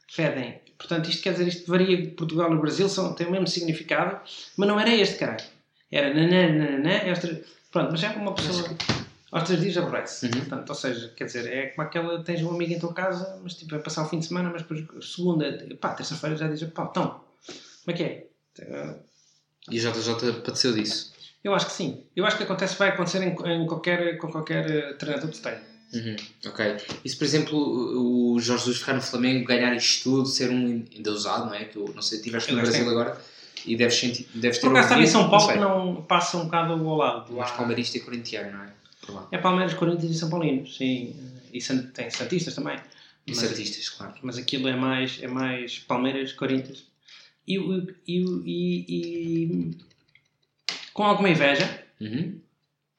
Fedem. Portanto, isto quer dizer, isto varia de Portugal e Brasil, são, tem o mesmo significado, mas não era este, caralho. Era e aos três... Pronto, mas é uma pessoa aos três dias aborrece. Uhum. Portanto, ou seja, quer dizer, é como aquela, tens um amigo em tua casa, mas tipo, vai passar o fim de semana, mas depois segunda, pá, terça-feira já diz, pá, então, como é que é? E o JJ padeceu disso. Eu acho que sim. Eu acho que acontece, vai acontecer em, em qualquer, com qualquer eh, treinador que tenha. Uhum. Ok. E se, por exemplo, o Jorge Jesus ficar no Flamengo, ganhar isto tudo, ser um endeusado, não é? Que eu não sei, estiveste no Brasil gostei. agora e deves, sentir, deves ter Por acaso estava em São Paulo sei, que não passa um bocado ao lado. Mais Lá. palmeirista e corintiano, não é? É Palmeiras, Corinthians e São Paulinos, sim. E tem Santistas também. E Mas- Santistas, claro. Mas aquilo é mais, é mais Palmeiras, Corinthians. E, e, e, e com alguma inveja, Uhum.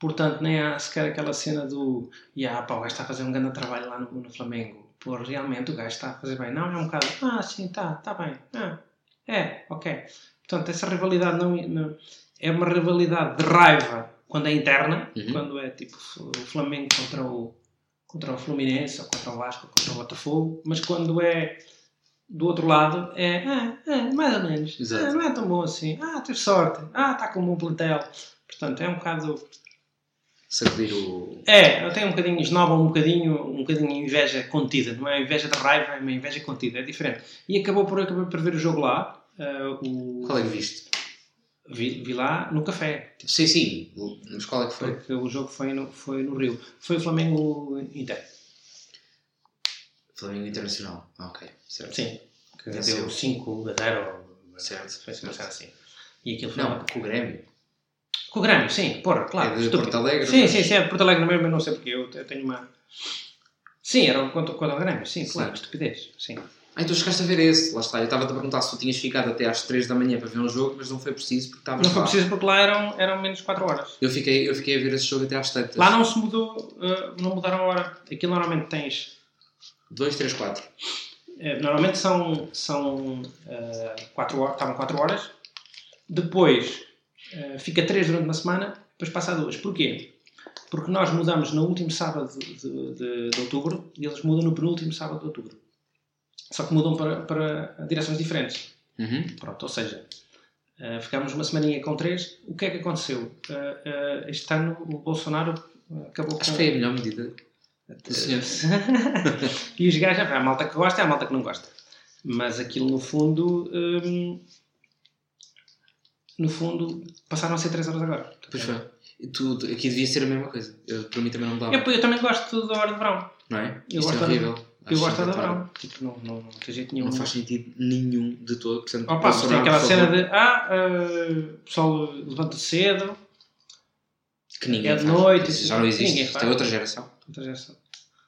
Portanto, nem há sequer aquela cena do yeah, pá, o gajo está a fazer um grande trabalho lá no, no Flamengo. Pô, realmente o gajo está a fazer bem. Não, é um bocado, ah, sim, tá, tá bem. Ah, é, ok. Portanto, essa rivalidade não, não- é uma rivalidade de raiva quando é interna, Uhum. quando é tipo o Flamengo contra o, contra o Fluminense, ou contra o Vasco, ou contra o Botafogo, mas quando é do outro lado é, ah, ah, mais ou menos, ah, não é tão bom assim, ah, teve sorte, ah, está com um bom plantel. Portanto, é um bocado. Sacudir o. É, eu tenho um bocadinho esnoba, um bocadinho, um bocadinho inveja contida, não é inveja de raiva, é uma inveja contida, é diferente. E acabou por, acabei por ver o jogo lá, ah, o, Qual é que viste? vi, vi lá no café, Sim, sim. Mas qual é que foi? porque o jogo foi no, foi no Rio. Foi o Flamengo Inter. Flamengo Internacional. Ah, ok. Certo. Sim, que deu 5 a 0. Certo. Foi uma cena assim. E aquilo foi Não, com o Grêmio. Com o Grêmio, sim, porra, claro. É de estúpido. Porto Alegre, Sim, mas- sim, sim, é de Porto Alegre mesmo, mas não sei porque eu te- tenho uma. Sim, era contra, contra o Grêmio, sim, Sim. claro, estupidez, sim. Ah, então chegaste a ver esse, lá está. Eu estava-te a perguntar se tu tinhas ficado até às 3 da manhã para ver um jogo, mas não foi preciso porque estavas Não foi lá. preciso porque lá eram, eram menos 4 horas. Eu fiquei, eu fiquei a ver esse jogo até às tantas. Lá não se mudou, eh, não mudaram a hora. Aquilo normalmente tens. 2, 3, 4. eh, normalmente são, são 4 horas, estavam 4 horas. Depois eh, fica 3 durante uma semana, depois passa a 2. Porquê? Porque nós mudamos no último sábado de, de, de- de outubro e eles mudam no penúltimo sábado de outubro. Só que mudam para, para direções diferentes. Uhum. Pronto, ou seja, eh, ficámos uma semaninha com 3. O que é que aconteceu? Eh, eh, este ano o Bolsonaro acabou Acho com... que foi a melhor medida do senhor. (laughs) e os gajos, há a malta que gosta há a malta que não gosta. Mas aquilo no fundo. hum, no fundo, passaram a ser 3 horas agora. Pois foi. E tu, aqui devia ser a mesma coisa. Eu, para mim também não dava. Eu, eu também gosto da hora de verão. Não é? Eu Isto gosto é horrível. Eu Acho gosto da verão. Tipo, não, não, não tem jeito nenhum. Não faz sentido nenhum de todo. Portanto, Opa, mas tem aquela cena de. Ah, eh, o pessoal levanta cedo. Que ninguém é de faz. noite, já não existe. ninguém Isto faz. é outra geração. Outra geração.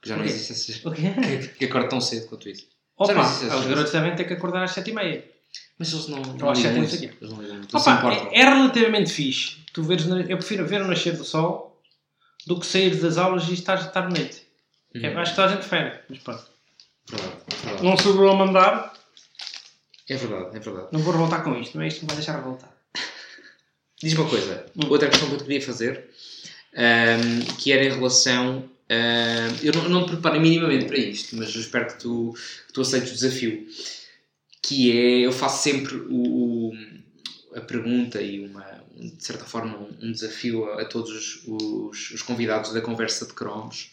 Que já não existe essa O quê? que, que acorda tão cedo quanto isso. Opa, os geração. garotos devem ter que acordar às 7h30. Mas eles não, não às ligam sete, não muito. Eles não ligam Opa, é, é relativamente fixe. Tu veres, eu prefiro ver o nascer do sol do que sair das aulas e estar, estar de noite. Uhum. É, acho que toda a gente prefere. Mas pronto. Verdade, verdade. Não sobrou a mandar, É verdade, é verdade. não vou revoltar com isto. Não é isto que me vai deixar revoltar. (laughs) Diz uma coisa, Hum. outra questão que eu te queria fazer, ahm, que era em relação. eu não, não te preparei minimamente para isto, mas eu espero que tu, que tu aceites o desafio. Que é, eu faço sempre o, o- a pergunta e, uma, um, de certa forma, um, um desafio a, a todos os, os- os convidados da conversa de cromos,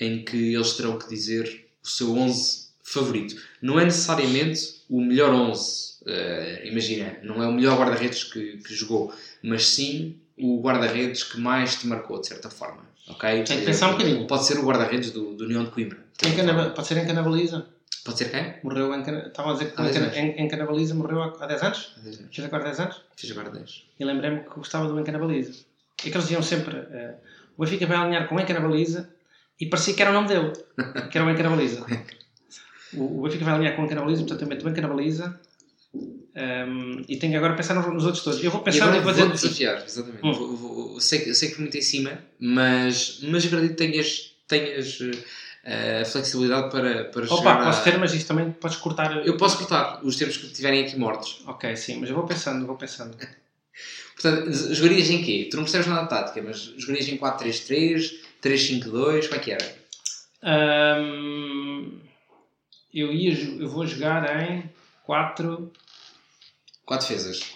em que eles terão que dizer o seu 11 favorito. Não é necessariamente o melhor 11, eh, imagina, não é o melhor guarda-redes que, que jogou, mas sim o guarda-redes que mais te marcou, de certa forma. Ok? Tem que pensar um bocadinho. Pode ser o guarda-redes do, do União de Coimbra. de Em certa Canaba- forma. pode ser em Canabaliza. Pode ser quem? Morreu em Cana- Estava a dizer que Há em, 10 Cana- anos. em, em Canabaliza morreu há, há 10 anos? Há 10 anos. Fez agora 10 anos? Fiz agora 10. E lembrei-me que gostava do Encanabaliza. E que eles diziam sempre: eh, o Benfica vai alinhar com o Encanabaliza e parecia que era o nome dele, (laughs) que era o Encanabaliza. o, o Benfica vai alinhar com o Encanabaliza, portanto eu meto o Encanabaliza ehm, e tenho agora a pensar nos, nos outros todos. Eu vou E pensar agora e vou vou dizer. desafiar, exatamente. Hum. Vou- vou- sei, que- sei que fui muito em cima, mas, mas acredito que tenhas, tenhas eh, a flexibilidade para, para Opa, chegar posso a- ter, mas isto também podes cortar. Eu posso cortar os termos que tiverem aqui mortos. Ok, sim, mas eu vou pensando, vou pensando. (laughs) Portanto, jogarias em quê? Tu não percebes nada de tática, mas jogarias em 4-3-3, 3-5-2, como é que era? Ahm, eu, ia, eu vou jogar em 4. 4 defesas.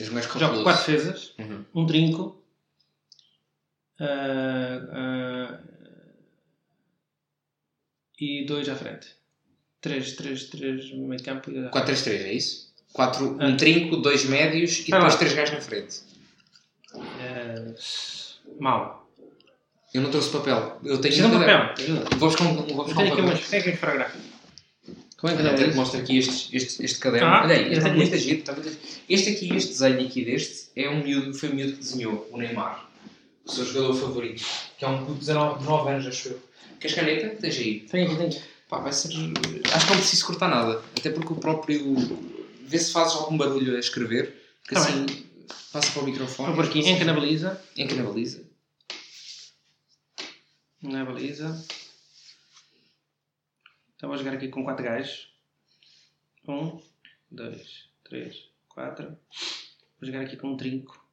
Um Jogo cabuloso. 4 defesas. Uhum. um trinco, ah, e dois à frente. Três, três, três no meio campo e dois à frente. 4-3-3, é isso? 4, Ah. um trinco, dois médios e Ah, depois lá. três gajos na frente. Ah, mal. Eu não trouxe papel. Eu tenho de um caderno. papel. ajuda. Vou buscar um, vou buscar um papel. umas. Aqui fotográfico. Como é que não até é te mostro aqui este, este, este caderno. Ah, Olha aí, muito este. giro. Está muito giro. Este aqui, este desenho aqui deste, é um miúdo, foi um miúdo que desenhou, o Neymar. O seu jogador favorito. Que é um puto de 19, 19 anos, acho eu. Queres caneta? Tens aí. Tem aqui. Pá, vai ser. Acho que não preciso cortar nada. Até porque o próprio. Vê se fazes algum barulho a escrever. Que Tá assim. Passa para o microfone. Vou aqui em canabaliza. Em canabaliza. Na baliza. Então vou jogar aqui com quatro gajos. Um, dois, três, quatro. Vou jogar aqui com um trinco.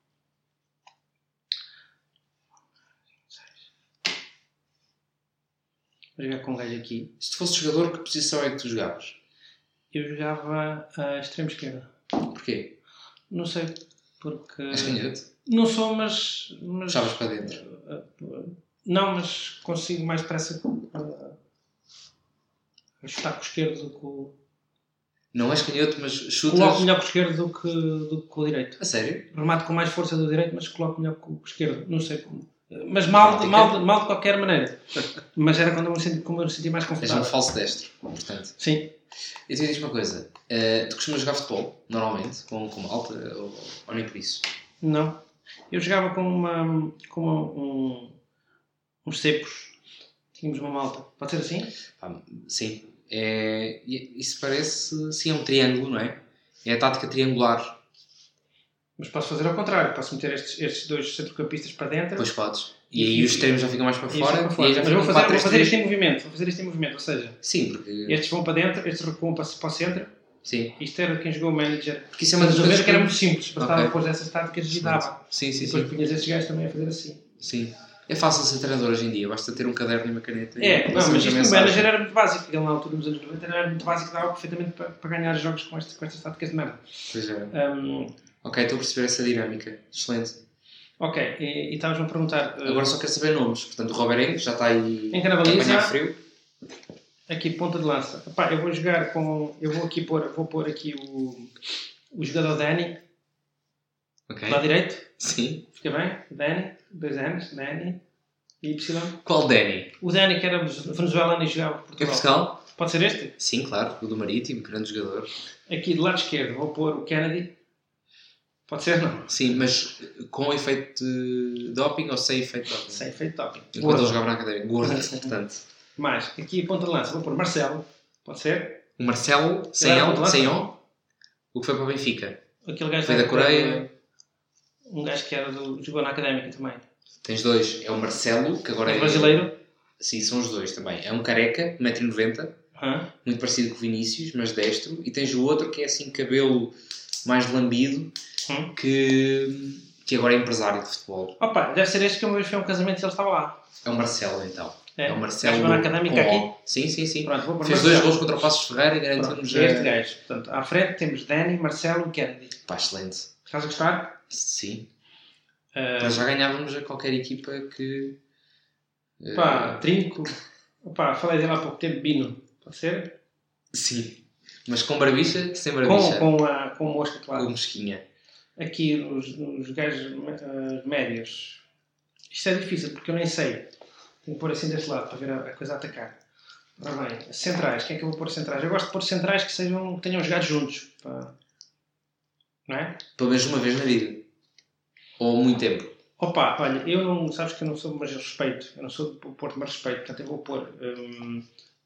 Vou jogar com um gajo aqui. Se tu fosses jogador, que posição é que tu jogavas? Eu jogava a extrema esquerda. Porquê? Não sei. Porque. És canhoto? Não sou, mas. mas para dentro. Não, mas consigo mais depressa uh, chutar com o esquerdo do que o. Não és canhoto, mas chutas. Coloco melhor com o esquerdo do que, do que com o direito. A sério? Remato com mais força do direito, mas coloco melhor com o esquerdo. Não sei como. Mas mal, de- mal, de- mal de qualquer maneira. Mas era quando eu me senti, como eu me senti mais És um confortável. falso destro, portanto. Sim. E tu diz uma coisa. eh, tu costumas jogar futebol, normalmente, com, com malta, ou, ou nem por isso? Não. Eu jogava com uma. com uma, um, uns cepos. Tínhamos uma malta. Pode ser assim? Pá, sim. É, isso parece, sim, é um triângulo, não é? É a tática triangular. Mas posso fazer ao contrário. Posso meter estes, estes dois centrocampistas para dentro. Depois podes. E aí os extremos já ficam mais para e fora. para E aí já Mas vou fazer, vou 4 fazer 3 isto em movimento. Vou fazer isto em movimento. Ou seja, Sim, porque. estes vão para dentro, estes recuam para, para o centro. Sim. Isto era quem jogou o manager. Porque isso é uma das coisas que era muito simples. Bastava Ok. pôr essas táticas e dava. Sim, E sim, depois sim. punhas esses gajos também a fazer assim. sim. É fácil ser treinador hoje em dia, basta ter um caderno e uma caneta. É, e não, mas isto o mensagem. manager era muito básico. Ele na altura, nos anos 90, era muito básico. Dava perfeitamente para, para ganhar jogos com, este, com estas táticas de merda. Pois é. Hum, Ok, estou a perceber essa dinâmica. Excelente. ok, e e estavas-me a perguntar. uh, Agora só quero saber nomes. Portanto, o Robert já está aí Em cada a baliza. apanhar frio. Aqui, ponta de lança. Epá, eu vou jogar com. Eu vou aqui pôr, vou pôr aqui o, o jogador Dani, Ok. lá direito. Sim. Fica bem? Dani, dois anos, Dani, Y. Qual Danny? O Dani, que era venezuelano e jogava por É Portugal. Portugal? Pode ser este? Sim, claro. O do Marítimo, grande jogador. Aqui do lado esquerdo vou pôr o Kennedy. Pode ser? Não. Sim, mas com efeito de doping ou sem efeito de doping? Sem efeito topping. Enquanto ele jogava na academia. Gordo, (laughs) portanto. Mais, aqui ponta de lança vou pôr Marcelo. Pode ser? O Marcelo, sem L, de sem? O. O que foi para o Benfica. Aquele gajo Foi da Coreia. Um gajo que era do, jogou na académica também. Tens dois. É o Marcelo, que agora É é. brasileiro. Sim, são os dois também. É um careca, 1,90m, Hã? muito parecido com o Vinícius, mas destro. E tens o outro que é assim, cabelo mais lambido, Hum. que, que agora é empresário de futebol. Opa, deve ser este que uma vez foi um casamento e ele estava lá. É o Marcelo, então. É, É, o Marcelo. Na académica aqui. O. Sim, sim, sim. Pronto, vou Fez dois gols contra o Passos Ferreira e Pronto, garantiu-nos este a... gajo. Portanto, à frente temos Dani, Marcelo e Kennedy. Pá, excelente. Estás a gostar? Sim. Mas já ganhávamos a qualquer equipa que... eh, pá, Trinco. Opa, falei dele há pouco tempo, Bino. Pode ser? Sim. Mas com barbicha, sem Com, barbicha. com, a, com mosca, Com claro. mosquinha. Aqui nos, nos gajos ah, médios. Isto é difícil porque eu nem sei. Tenho que pôr assim deste lado para ver a, a coisa a atacar. Ora bem, centrais. Quem é que eu vou pôr centrais? Eu gosto de pôr centrais que sejam, que tenham jogado juntos. pá. Não é? Pelo menos uma vez na vida. Ou muito tempo. Opa, olha, eu não, sabes que eu não sou, eu respeito. Eu não sou de pôr mas respeito. Portanto, eu vou pôr.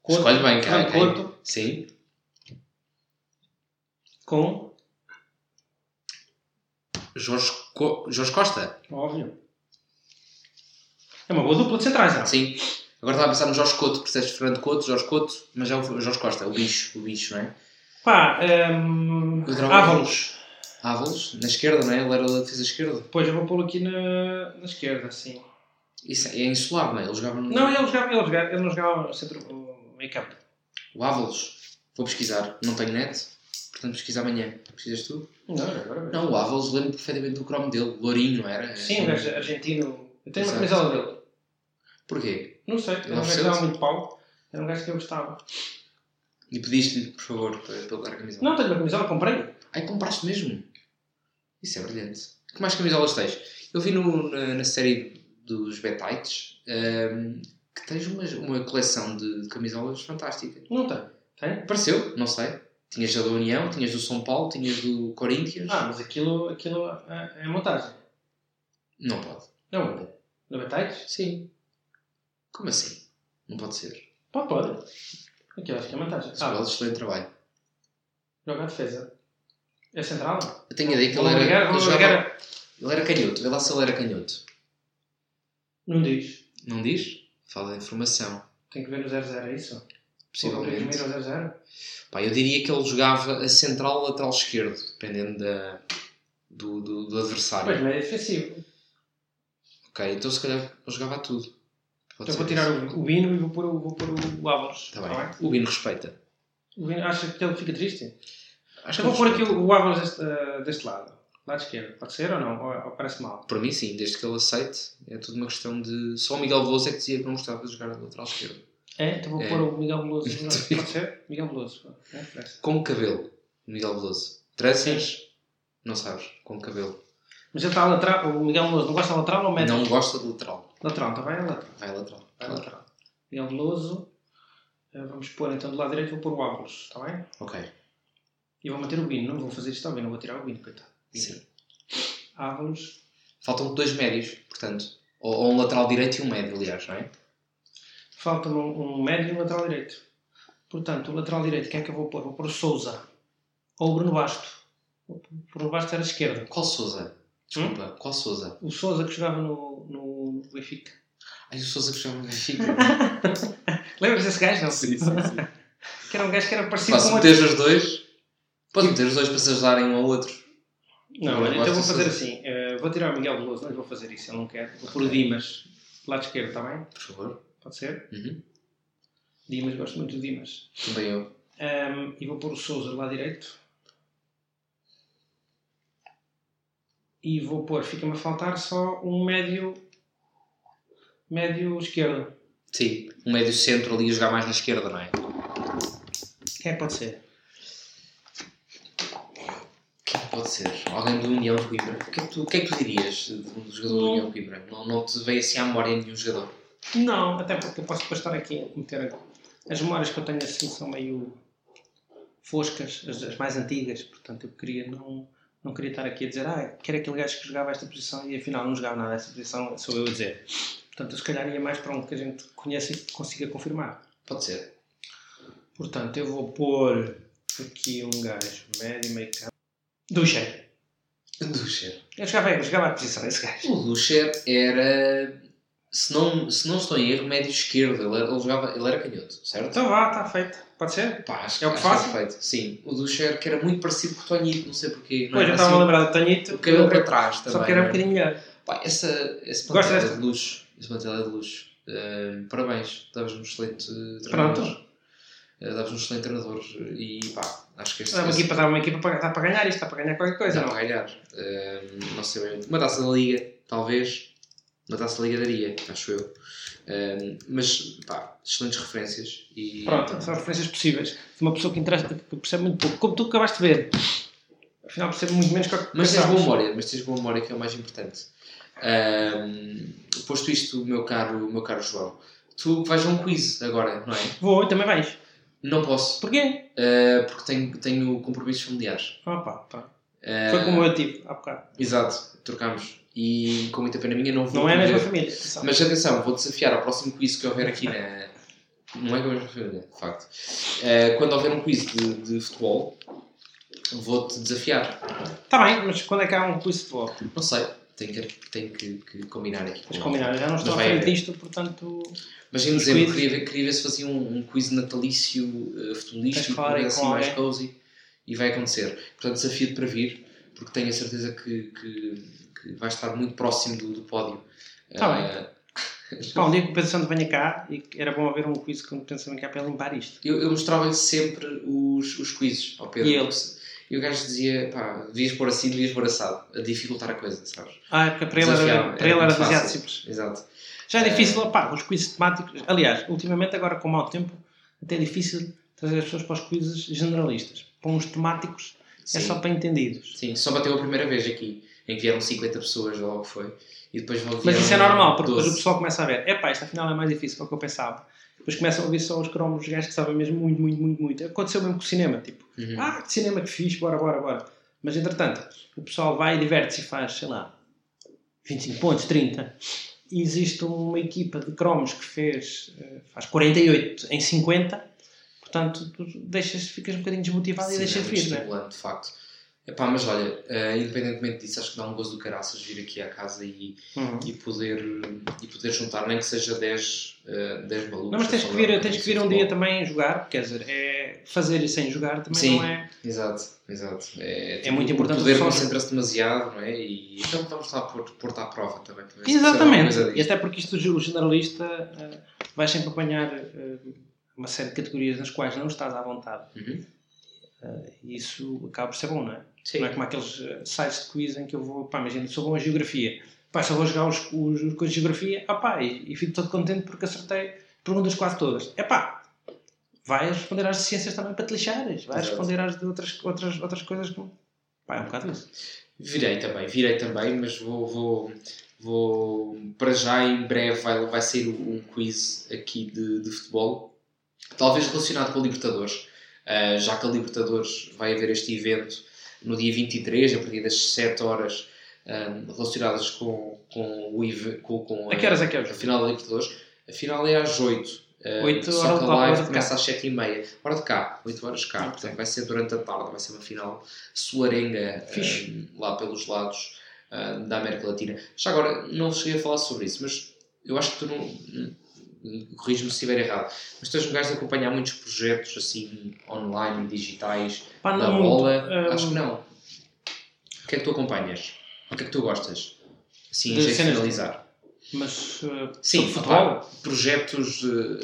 Couto, Escolhe bem, cara. Sim. Com. Jorge, Co- Jorge Costa. Óbvio. É uma boa dupla de centrais, não? Sim. Agora estava a pensar no Jorge Couto, porque disseste Fernando Couto, Jorge Couto, mas é o Jorge Costa, o bicho, o bicho, não é? Pá, O Dragão. Ávalos. Ávalos, na esquerda, não é? Ele era da defesa esquerda. Depois eu vou pô-lo aqui na, na esquerda, assim. Isso é insular, não é? Ele jogava no. Não, ele, jogava, ele, jogava, ele não jogava no centro, no meio campo. O Ávalos. Vou pesquisar. Não tenho net, portanto pesquisa amanhã. Pesquisas tu? Não, agora Não, o Ávalos lembro perfeitamente do cromo dele. Lourinho, não era? Sim, um gajo argentino. Eu tenho uma camisola dele. Porquê? Não sei, era um gajo que dava muito pau. Era um gajo que eu gostava. E pediste-lhe, por favor, para, ele dar a camisola. Não, tenho uma camisola, comprei. Ai, compraste mesmo? Isso é brilhante. Que mais camisolas tens? Eu vi no, na, na série dos Betites ehm, que tens uma, uma coleção de, de camisolas fantástica. Não tem. Tem? Pareceu, não sei. Tinhas da União, tinhas do São Paulo, tinhas do Corinthians. Ah, mas aquilo, aquilo é, é montagem. Não pode. Não, não Betais? Sim. Como assim? Não pode ser. Pode, pode. Aquilo acho que é montagem. Ah, eles excelente trabalho. joga a defesa. É central? Eu tenho a ideia que ele era, ligar, ele, jogava- ele era canhoto. Vê lá se ele era canhoto. Não diz. Não diz? Fala da informação. Tem que ver no 0-0, é isso? Possivelmente. Ao 0-0. Pá, eu diria que ele jogava a central ou lateral esquerdo, dependendo da, do, do, do adversário. Pois, mas é defensivo. Ok, então se calhar ele jogava a tudo. Pode Então vou tirar isso. o, Bino e vou pôr o, vou pôr o Álvares. Tá bem. O Bino respeita. O Bino, acha que ele fica triste? Acho Então que vou ele pôr aqui respeita. o, o Álvares deste, eh, deste lado. Lado esquerdo. Pode ser ou não? Ou, ou parece mal? Para mim, sim, desde que ele aceite, é tudo uma questão de. Só o Miguel Veloso é que dizia que não gostava de jogar a lateral esquerdo. É? Então vou É. pôr o Miguel Veloso. (laughs) Pode ser? Miguel Veloso. É. Com cabelo, Miguel Veloso. Tranças? Não sabes, com cabelo. Mas ele está a lateral. O Miguel Veloso não gosta de lateral ou médio? Não gosta de lateral. Lateral, então vai a lateral. Vai a lateral. Vai a lateral. Miguel Veloso. eh, Vamos pôr então do lado direito, vou pôr o Álvares. Está bem? Ok, E vou manter o Bino. Não vou fazer isto ao Bino. Vou tirar o Bino, coitado. sim. Álvares. Faltam dois médios, portanto. Ou, ou um lateral direito e um médio, aliás, não é? Falta um, um médio e um lateral direito. Portanto, o lateral direito, quem é que eu vou pôr? Vou pôr o Souza. Ou o Bruno Basto. O Bruno Basto era esquerda. Qual Souza? Desculpa, qual Souza? O Souza que jogava no, no Benfica. Ai, o Souza que chama no Benfica. (laughs) Lembras desse gajo, não? sim, sim, sim. Que era um gajo que era parecido Posso com meter os dois? Posso meter os dois para se ajudarem um ao outro? Não, Eu olha, então vou fazer assim. eh, vou tirar o Miguel Veloso, não lhe vou fazer isso, ele não quer. Vou pôr o Dimas, lado esquerdo, está bem? Por favor. Pode ser? Uhum. Dimas, gosto muito do Dimas. Também eu. Ahm, e vou pôr o Souza lá direito. E vou pôr, fica-me a faltar só um médio. médio esquerdo. Sim, um médio centro ali a jogar mais na esquerda, não é? Quem é que pode ser? Quem pode ser? Alguém do União de Coimbra? O que é que tu, o que é que tu dirias de um jogador do União de Coimbra? Não, não te veio assim à memória nenhum jogador? Não, até porque eu posso depois estar aqui a meter. As memórias que eu tenho assim são meio foscas, as, as mais antigas, portanto eu queria não, não queria estar aqui a dizer ah, que era aquele gajo que jogava esta posição e afinal não jogava nada desta posição, sou eu a dizer. Portanto, eu se calhar ia mais para um que a gente conhece e que consiga confirmar. Pode ser. Portanto, eu vou pôr aqui um gajo médio, meio campo. Ducher. Ducher. Eu jogava, eu jogava a posição desse gajo. O Ducher era, se não, se não estou em erro, médio esquerdo. Ele, ele, jogava, ele era canhoto, certo? Então vá, está feito. Pode ser? Pá, acho, É o que é perfeito. Sim, o Ducher que era muito parecido com o Tonhito, não sei porquê. Não Pois, eu estava a assim, lembrar do Tanhito. o cabelo para trás também. Só que era um é? bocadinho melhor. Pá, essa, esse é desta? de luxo. Esse plantel é de luxo. Eh, parabéns, davas um excelente Pronto. treinador. Uh, davas um excelente treinador e pá, acho que este Dá uma equipa, dá uma equipa para, dá para ganhar isto, dá para ganhar qualquer coisa, dá não? para ganhar. Eh, não sei bem. Uma taça da Liga, talvez. Uma taça Liga daria, acho eu. Eh, mas pá, excelentes referências e Pronto, são referências possíveis. De uma pessoa que, interessa, que percebe muito pouco. Como tu acabaste de ver. Afinal, percebe muito menos que que Mas tens boa memória, mas tens boa memória que é o mais importante. Ahm, posto isto, meu caro, meu caro João, tu vais a um quiz agora, não é? Vou, também vais. Não posso, Porquê? ah, porque tenho, tenho compromissos familiares. Opa, pá. Ah, Foi como eu tive há bocado. Exato, trocámos. E com muita pena minha não vou Não é a mesma família. atenção. Mas atenção, vou desafiar ao próximo quiz que houver aqui na. Não é a mesma família, de facto. Ah, quando houver um quiz de, de futebol, vou-te desafiar. Está bem, mas quando é que há um quiz de futebol? Não sei, tenho que, tenho que, que combinar aqui. Mas com combinar, já não estou vai frente disto, portanto. Mas em dezembro queria ver, queria ver se fazia um, um quiz natalício uh, futebolístico, falar aí assim mais cozy. E vai acontecer. Portanto, desafio-te para vir, porque tenho a certeza que, que, que vais estar muito próximo do, do pódio. Tá Ah, (laughs) Pá, um dia que o Pedro Santo venha cá e era bom haver um quiz com o Pedro Santo cá para limpar isto. eu eu mostrava-lhe sempre os, os quizzes ao Pedro. E ele? E o gajo dizia, pá, devias pôr assim, devias pôr assado. A dificultar a coisa, sabes? Ah, é porque para ele era, para ele era demasiado simples. Exato. Já é É. difícil, pá, os quizzes temáticos. Aliás, ultimamente, agora com mau tempo, até é difícil trazer as pessoas para os quizzes generalistas. Para uns temáticos Sim. é só para entendidos. Sim, só bateu a primeira vez aqui, em que vieram 50 pessoas, logo foi. E depois vieram Mas isso é normal, porque depois o 12. pessoal começa a ver, epá, isto afinal é mais difícil do que eu pensava. Depois começam a ouvir só os cromos dos gajos que sabem mesmo muito, muito, muito, muito. Aconteceu mesmo com o cinema, tipo, Uhum. ah, que cinema que fiz, bora, bora, bora. Mas entretanto, o pessoal vai e diverte-se e faz, sei lá, 25 pontos, 30. E existe uma equipa de cromos que fez, eh, faz 48 em 50. Portanto, tu deixas, ficas um bocadinho desmotivado Sim, e deixas é vir, não é? estimulante, de facto. Epá, mas olha, eh, independentemente disso, acho que dá um gozo do caraças vir aqui à casa e, Uhum. e, poder, e poder juntar, nem que seja 10, eh, 10 malucos. Não, mas tens que vir, um tens que vir um dia também jogar, quer dizer, é fazer e sem jogar também Sim. não é. Exato, exato. É, É muito importante O poder concentra-se demasiado, não é? E então vamos lá pôr- pôr-te à prova também. Exatamente. E até porque isto, o generalista, eh, vais sempre apanhar eh, uma série de categorias nas quais não estás à vontade. Uhum. Eh, E isso acaba por ser bom, não é? Sim. Não é como aqueles eh, sites de quiz em que eu vou, pá, imagina, sou bom em geografia. Pá, só vou jogar os, os, os coisas de geografia, ah, pá, e, e fico todo contente porque acertei perguntas quase todas. É pá, vais responder às ciências também para te lixares. Exato. responder às de outras, outras, outras coisas que. Pá, é um bocado isso. Virei também, virei também, mas vou, vou, vou para já em breve vai, vai sair um quiz aqui de, de futebol, talvez relacionado com a Libertadores, Ah, já que a Libertadores vai haver este evento no dia 23, a partir das 7 horas, ah, relacionadas com, com, o, eve- com, com A que horas é que é a final da Libertadores. A final é às 8. Uh, Oito só horas que de a live começa cá. às 7h30. Hora de cá, 8 horas cá. Portanto, vai ser durante a tarde, vai ser uma final suarenga uh, lá pelos lados uh, da América Latina. Já agora, não cheguei a falar sobre isso, mas eu acho que tu não. Corrijo-me se estiver errado, mas tu és um gajo de acompanhar muitos projetos assim online e digitais Pá, da bola. Hum, Acho que não. O que é que tu acompanhas? O que é que tu gostas? Assim, De finalizar. Mas uh, Sim, futebol. futebol. projetos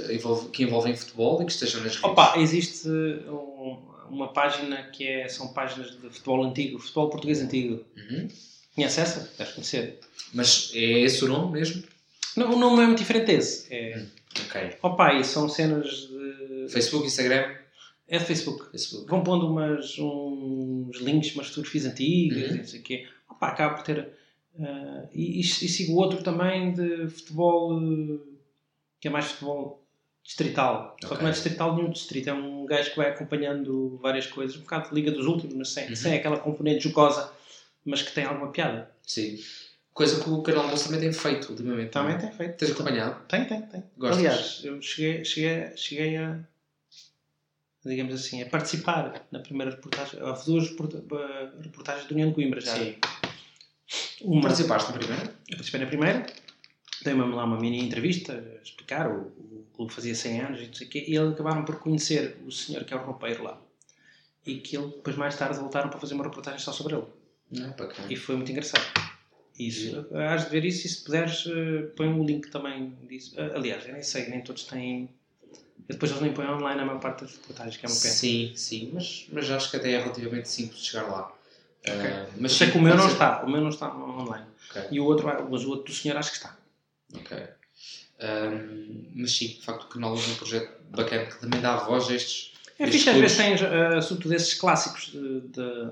eh, envolve- que envolvem futebol e que estejam nas redes. Opa, existe um- uma página que é, são páginas de futebol antigo, futebol português antigo. Uhum. Conhece essa? Deves conhecer. Mas é esse o nome mesmo? Não, o nome é muito diferente desse. É, Ok. opa, e são cenas de. Facebook, Instagram? É de Facebook. Facebook. Vão pondo umas, uns links, umas fotografias antigas Uhum. não sei o quê. Opa, acaba por ter. ah, e, e, e sigo outro também de futebol, eh, que é mais futebol distrital. Só que não é distrital nenhum distrito, é um gajo que vai acompanhando várias coisas, um bocado de Liga dos Últimos, mas sem, Uhum. sem aquela componente jocosa, mas que tem alguma piada. Sim. Coisa que o canal Almoço também tem feito ultimamente. Também não é? tem feito. Tens acompanhado? Tem, tem, tem. Gostas? Aliás, eu cheguei, cheguei, cheguei a, digamos assim, a participar na primeira reportagem. Houve duas eh, reportagens do União de Coimbra já. Sim. Uma, Participaste na primeira? eu participei na primeira, dei-me lá uma mini entrevista, a explicar, o, o clube fazia 100 anos e não sei o quê, e eles acabaram por conhecer o senhor que é o roupeiro lá. E que ele, depois mais tarde, voltaram para fazer uma reportagem só sobre ele. Não, bacana. E foi muito engraçado. Isso, has de ver isso e se puderes, eh, põe um link também disso. Ah, Aliás, eu nem sei, nem todos têm. Depois eles nem põem online a maior parte das reportagens, que é uma pena. Sim, sim, mas, mas acho que até é relativamente simples de chegar lá. Ah, Mas mas sei que o meu não está, o meu não está online. Ok. E o outro, mas o outro do senhor acho que está. Ok. Ahm, mas sim, de facto, o canal é um projeto bacana que também dá voz a estes. É estes fixe, às vezes tens, uh, sobretudo esses clássicos de, de-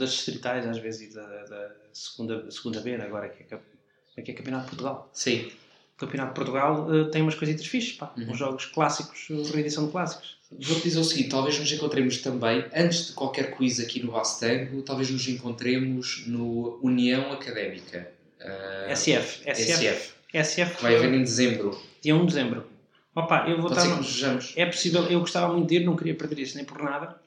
das distritais, às vezes, e da, da segunda, segunda B, agora, que é, cap- que é Campeonato de Portugal. Sim, O Campeonato de Portugal uh, tem umas coisitas fixes, pá. Uhum. Uns jogos clássicos, uh, reedição de clássicos. Vou-te dizer o seguinte: talvez nos encontremos também, antes de qualquer quiz aqui no Bastango, talvez nos encontremos no União Académica. ah, SF. SF. SF, SF. que vai haver em dezembro. Dia 1 de dezembro. Opa, eu vou Pode estar. no-. É possível, eu gostava muito de ir, não queria perder isso nem por nada,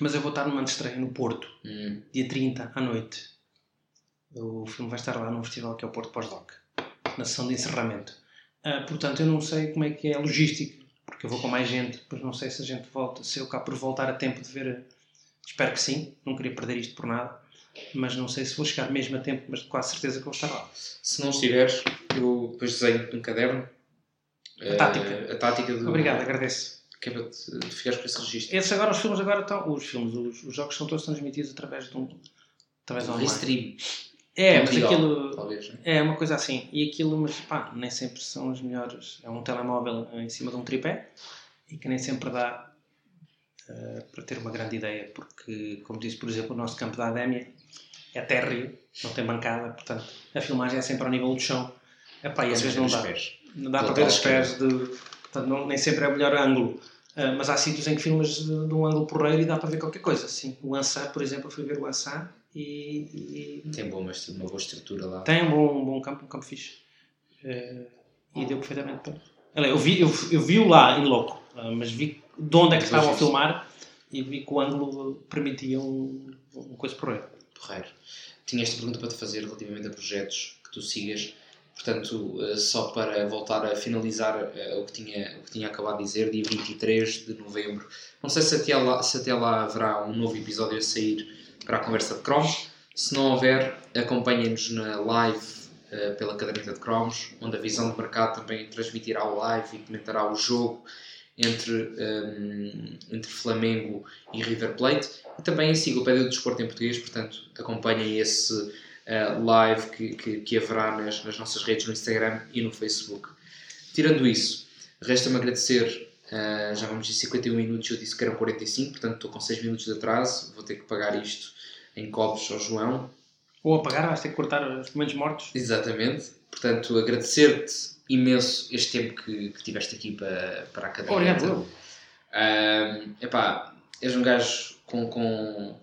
mas eu vou estar numa estreia no Porto, Hum, dia 30 à noite. O filme vai estar lá num festival que é o Porto Pós-Doc, na sessão de encerramento. Ah, portanto, eu não sei como é que é a logística, porque eu vou com mais gente, depois não sei se a gente volta, se eu cá por voltar a tempo de ver. Espero que sim, não queria perder isto por nada, mas não sei se vou chegar mesmo a tempo, mas quase certeza que vou estar lá. Se não estiveres, eu depois desenho num caderno A tática. a tática do. Obrigado, agradeço. Que é para te te ficares com esse registro. Esses agora, os filmes agora estão. Os filmes, os, os jogos são todos transmitidos através de um. Através de Um restream. É, mas aquilo. Talvez. né? É uma coisa assim. E aquilo, mas pá, nem sempre são as melhores. É um telemóvel em cima de um tripé e que nem sempre dá eh, para ter uma grande ideia, porque, como disse, por exemplo, o nosso campo da Adémia é térreo, não tem bancada, portanto a filmagem é sempre ao nível do chão. Epá, e às vezes não dá. Não dá para ver os pés, de, portanto não, nem sempre é o melhor ângulo. Ah, mas há sítios em que filmas de, de um ângulo porreiro e dá para ver qualquer coisa. Sim, o Ansar, por exemplo, eu fui ver o Ansar e, e Tem boa, mas uma boa estrutura lá. tem um bom, um bom campo, um campo fixe. Eh, e deu perfeitamente para. Olha, Eu vi, eu, eu vi-o lá em loco, ah, mas vi de onde é que estavam a isso. filmar e vi que o ângulo permitia um, uma coisa porreira. Porreiro. Tinha esta pergunta para te fazer relativamente a projetos que tu sigas. Portanto, eh, só para voltar a finalizar eh, o que, tinha, o que tinha acabado de dizer, dia 23 de novembro. Não sei se até lá, se até lá haverá um novo episódio a sair para a conversa de cromos. Se não houver, acompanhem-nos na live eh, pela caderneta de cromos, onde a visão de mercado também transmitirá o live e comentará o jogo entre, ehm, entre Flamengo e River Plate. E também a Enciclopédia do Desporto em Português, portanto, acompanhem esse eh, live que, que, que haverá nas, nas nossas redes no Instagram e no Facebook. Tirando isso, resta-me agradecer. eh, já vamos em 51 minutos, eu disse que eram 45, portanto estou com 6 minutos de atraso. Vou ter que pagar isto em copos ao João. Ou apagar, vais ter que cortar os momentos mortos. Exatamente. Portanto, agradecer-te imenso este tempo que, que tiveste aqui para, para a cadeia. Obrigado, eu. Ahm, epá, és um gajo com, com,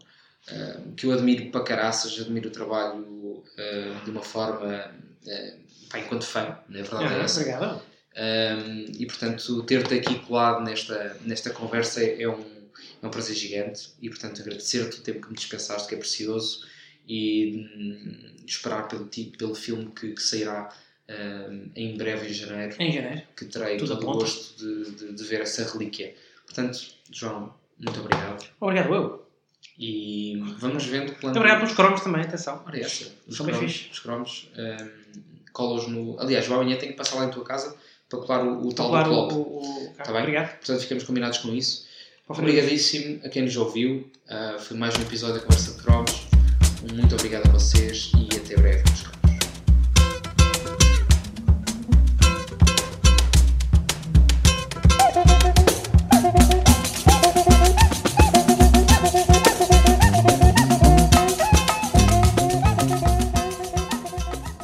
que eu admiro para caraças, admiro o trabalho ahm, de uma forma, ahm, pá, enquanto fã, na verdade é Ah, essa. obrigado. Um, e portanto, ter-te aqui colado nesta, nesta conversa é um, é um prazer gigante. E portanto, agradecer-te o tempo que me dispensaste, que é precioso, e hum, esperar pelo, pelo filme que, que sairá um, em breve, em janeiro. Em janeiro. Que terei Tudo todo o gosto de, de, de ver essa relíquia. Portanto, João, muito obrigado. Obrigado, eu. E vamos vendo quando. Muito obrigado pelos cromos também, atenção. Ora, essa. Os São bem cromos, fixe. os cromos um, colas no. Aliás, o amanhã tenho que passar lá em tua casa para colar o, o tal Claro, do Klopp. o, o- Tá bem? Obrigado. Portanto, ficamos combinados com isso. Obrigadíssimo a quem nos ouviu. Uh, foi mais um episódio da Conversa de Cromos. Muito obrigado a vocês e até breve.